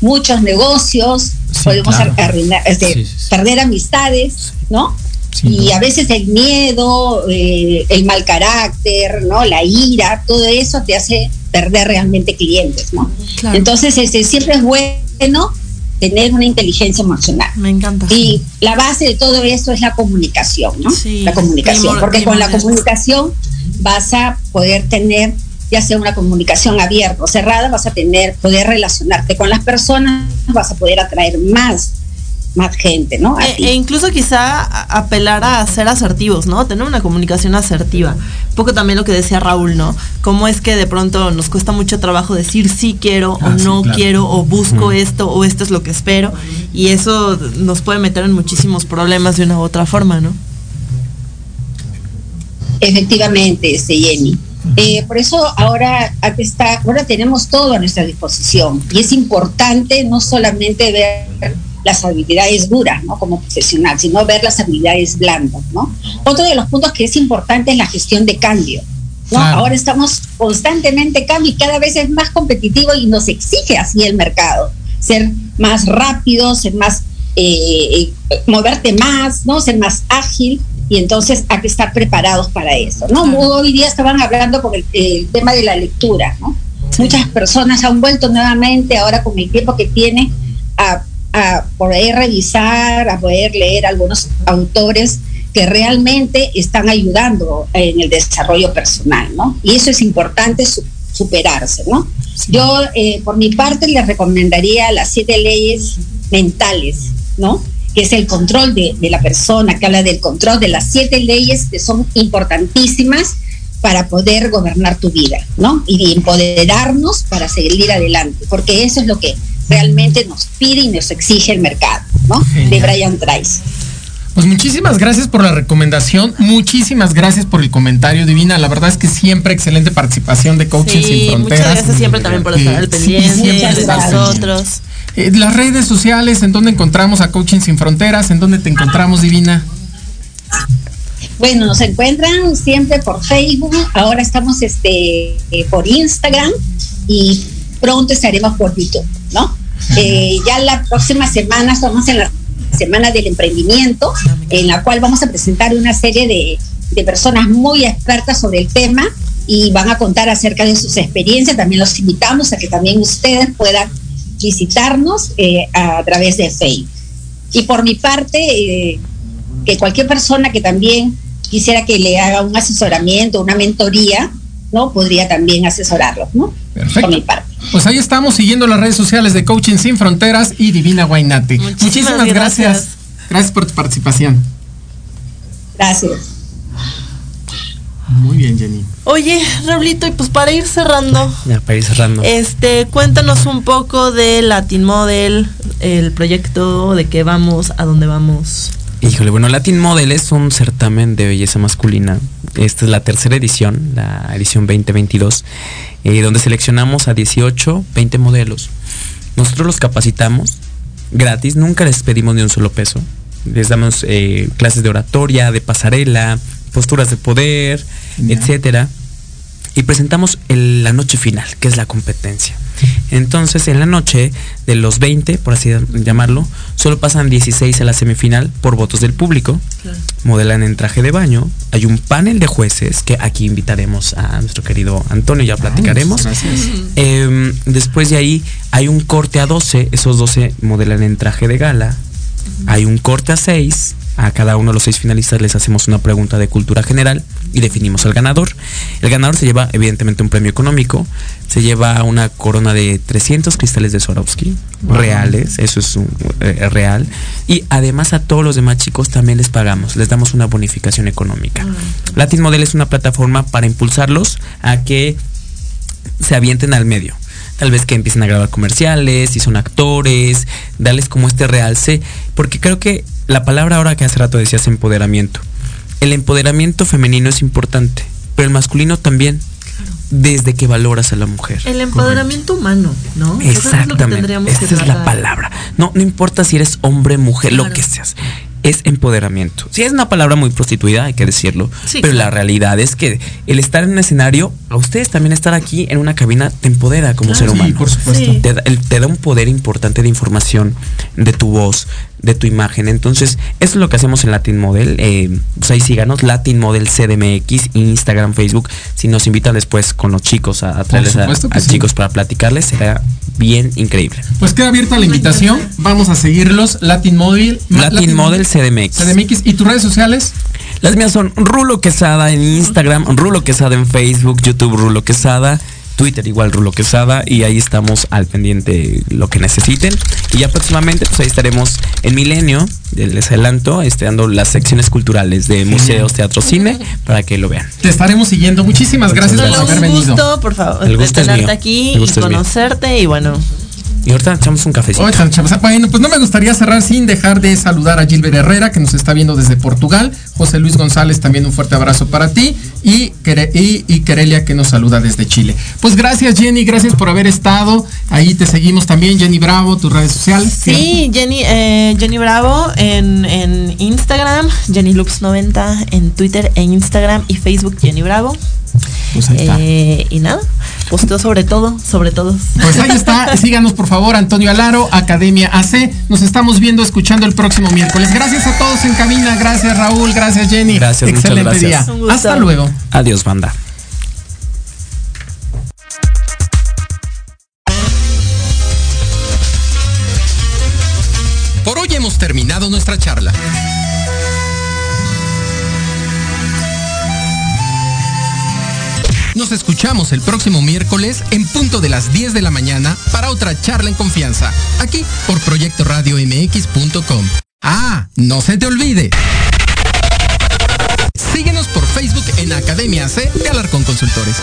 muchos negocios, podemos arruinar, este, perder amistades, ¿no? Y a veces el miedo, eh, el mal carácter, ¿no? La ira, todo eso te hace perder realmente clientes, ¿no? Entonces, este, siempre es bueno tener una inteligencia emocional. Me encanta. Y la base de todo eso es la comunicación, ¿no? Sí, la comunicación, porque con la comunicación vas a poder tener ya sea una comunicación abierta o cerrada, vas a tener poder relacionarte con las personas, vas a poder atraer más más gente, ¿no? E, e, incluso quizá apelar a ser asertivos, ¿no? Tener una comunicación asertiva. Un poco también lo que decía Raúl, ¿no? Cómo es que de pronto nos cuesta mucho trabajo decir sí quiero o ah, no quiero o busco esto o esto es lo que espero y eso nos puede meter en muchísimos problemas de una u otra forma, ¿no? Efectivamente, este, Jenny. Eh, por eso ahora está, ahora tenemos todo a nuestra disposición y es importante no solamente ver las habilidades duras, ¿no? Como profesional, sino ver las habilidades blandas, ¿no? Otro de los puntos que es importante es la gestión de cambio, ¿no? Ahora estamos constantemente cambio y cada vez es más competitivo y nos exige así el mercado, ser más rápido, ser más, eh, eh, moverte más, ¿no? Ser más ágil y entonces hay que estar preparados para eso, ¿no? Hoy día estaban hablando con el, tema de la lectura, ¿no? Muchas personas han vuelto nuevamente ahora con el tiempo que tiene a, a poder revisar, a poder leer algunos autores que realmente están ayudando en el desarrollo personal, ¿no? Y eso es importante superarse, ¿no? Yo, eh, por mi parte, les recomendaría las siete leyes mentales, ¿no? que es el control de, la persona, que habla del control de las siete leyes que son importantísimas para poder gobernar tu vida, ¿no? Y empoderarnos para seguir adelante, porque eso es lo que realmente nos pide y nos exige el mercado, ¿no? De Brian Trice. Pues muchísimas gracias por la recomendación, muchísimas gracias por el comentario, Divina. La verdad es que siempre excelente participación de Coaching Sin Fronteras. Muchas gracias siempre también por estar al pendiente de nosotros. Eh, las redes sociales, ¿en dónde encontramos a Coaching Sin Fronteras? ¿En dónde te encontramos, Divina? Bueno, nos encuentran siempre por Facebook, ahora estamos este, eh, por Instagram y pronto estaremos por YouTube, ¿no? Eh, ya la próxima semana estamos en la Semana del Emprendimiento, en la cual vamos a presentar una serie de, de personas muy expertas sobre el tema y van a contar acerca de sus experiencias. También los invitamos a que también ustedes puedan visitarnos eh, a través de Facebook. Y por mi parte, eh, que cualquier persona que también quisiera que le haga un asesoramiento, una mentoría, ¿no? Podría también asesorarlos, ¿no? Perfecto. Por mi parte. Pues ahí estamos siguiendo las redes sociales de Coaching Sin Fronteras y Divina Guainate. Muchísimas, gracias. Gracias por tu participación. Gracias. Muy bien, Jenny. Oye, Rablito, y pues para ir cerrando. Ya, para ir cerrando. Este, cuéntanos un poco de Latin Model, el proyecto, de qué vamos, a dónde vamos. Híjole, bueno, Latin Model es un certamen de belleza masculina. Esta es la tercera edición, la edición 2022, eh, donde seleccionamos a 18, 20 modelos. Nosotros los capacitamos gratis, nunca les pedimos ni un solo peso. Les damos eh, clases de oratoria, de pasarela, posturas de poder, etcétera. Y presentamos la noche final, que es la competencia. Entonces, en la noche de los 20, por así llamarlo, solo pasan 16 a la semifinal por votos del público. Modelan en traje de baño. Hay un panel de jueces que aquí invitaremos a nuestro querido Antonio, ya platicaremos. Em, después de ahí hay un corte a 12, esos 12 modelan en traje de gala. Hay un corte a 6 a cada uno de los seis finalistas les hacemos una pregunta de cultura general y definimos al ganador. El ganador se lleva evidentemente un premio económico, se lleva una corona de 300 cristales de Swarovski, reales, eso es eh, real. Y además a todos los demás chicos también les pagamos, les damos una bonificación económica. Latin Model es una plataforma para impulsarlos a que se avienten al medio tal vez que empiecen a grabar comerciales, si son actores, darles como este realce, porque creo que la palabra ahora que hace rato decías empoderamiento. El empoderamiento femenino es importante, pero el masculino también. Desde que valoras a la mujer. El empoderamiento humano, ¿no? Exactamente. Esa es, la palabra. No, no importa si eres hombre, mujer, lo que seas es empoderamiento. Sí, es una palabra muy prostituida, hay que decirlo, pero la realidad es que el estar en un escenario, a ustedes también estar aquí en una cabina te empodera como ser humano. por supuesto. Te, da un poder importante de información, de tu voz, de tu imagen. Entonces, eso es lo que hacemos en Latin Model. Eh, pues ahí síganos, Latin Model CDMX, Instagram, Facebook. Si nos invitan después con los chicos a, traerles a, chicos para platicarles, será bien increíble. Pues queda abierta la invitación. Vamos a seguirlos. Latin Model. Latin, Model CDMX. CDMX. ¿Y tus redes sociales? Las mías son Rulo Quesada en Instagram, Rulo Quesada en Facebook, YouTube Rulo Quesada. Twitter igual Rulo Quesada y ahí estamos al pendiente lo que necesiten. Y ya próximamente pues ahí estaremos en Milenio, les adelanto, este, dando las secciones culturales de museos, teatro, cine, para que lo vean. Te estaremos siguiendo. Muchísimas gracias por haber venido. Gusto, por favor, el gusto tenerte aquí y conocerte y bueno, y ahorita echamos un cafecito. Bueno, pues no me gustaría cerrar sin dejar de saludar a Gilbert Herrera, que nos está viendo desde Portugal. José Luis González, también un fuerte abrazo para ti. Y, y, y que nos saluda desde Chile. Pues gracias, Jenny, gracias por haber estado. Ahí te seguimos también, Jenny Bravo, tus redes sociales. Sí, Jenny, eh, Jenny Bravo en, en Instagram, Jenny Loops 90 en Twitter e Instagram y Facebook, Jenny Bravo. Pues eh, y nada, posteo sobre todo, sobre todos. Pues ahí está, síganos por favor, Antonio Alaro, Academia AC. Nos estamos viendo, escuchando el próximo miércoles. Gracias a todos en cabina, gracias Raúl, gracias Jenny. Gracias, Excelente día. Hasta luego. Adiós, banda. Por hoy hemos terminado nuestra charla. Nos escuchamos el próximo miércoles en punto de las 10 de la mañana para otra charla en confianza, aquí por Proyecto Radio MX.com. Ah, no se te olvide. Síguenos por Facebook en Academia C de Alarcón Consultores.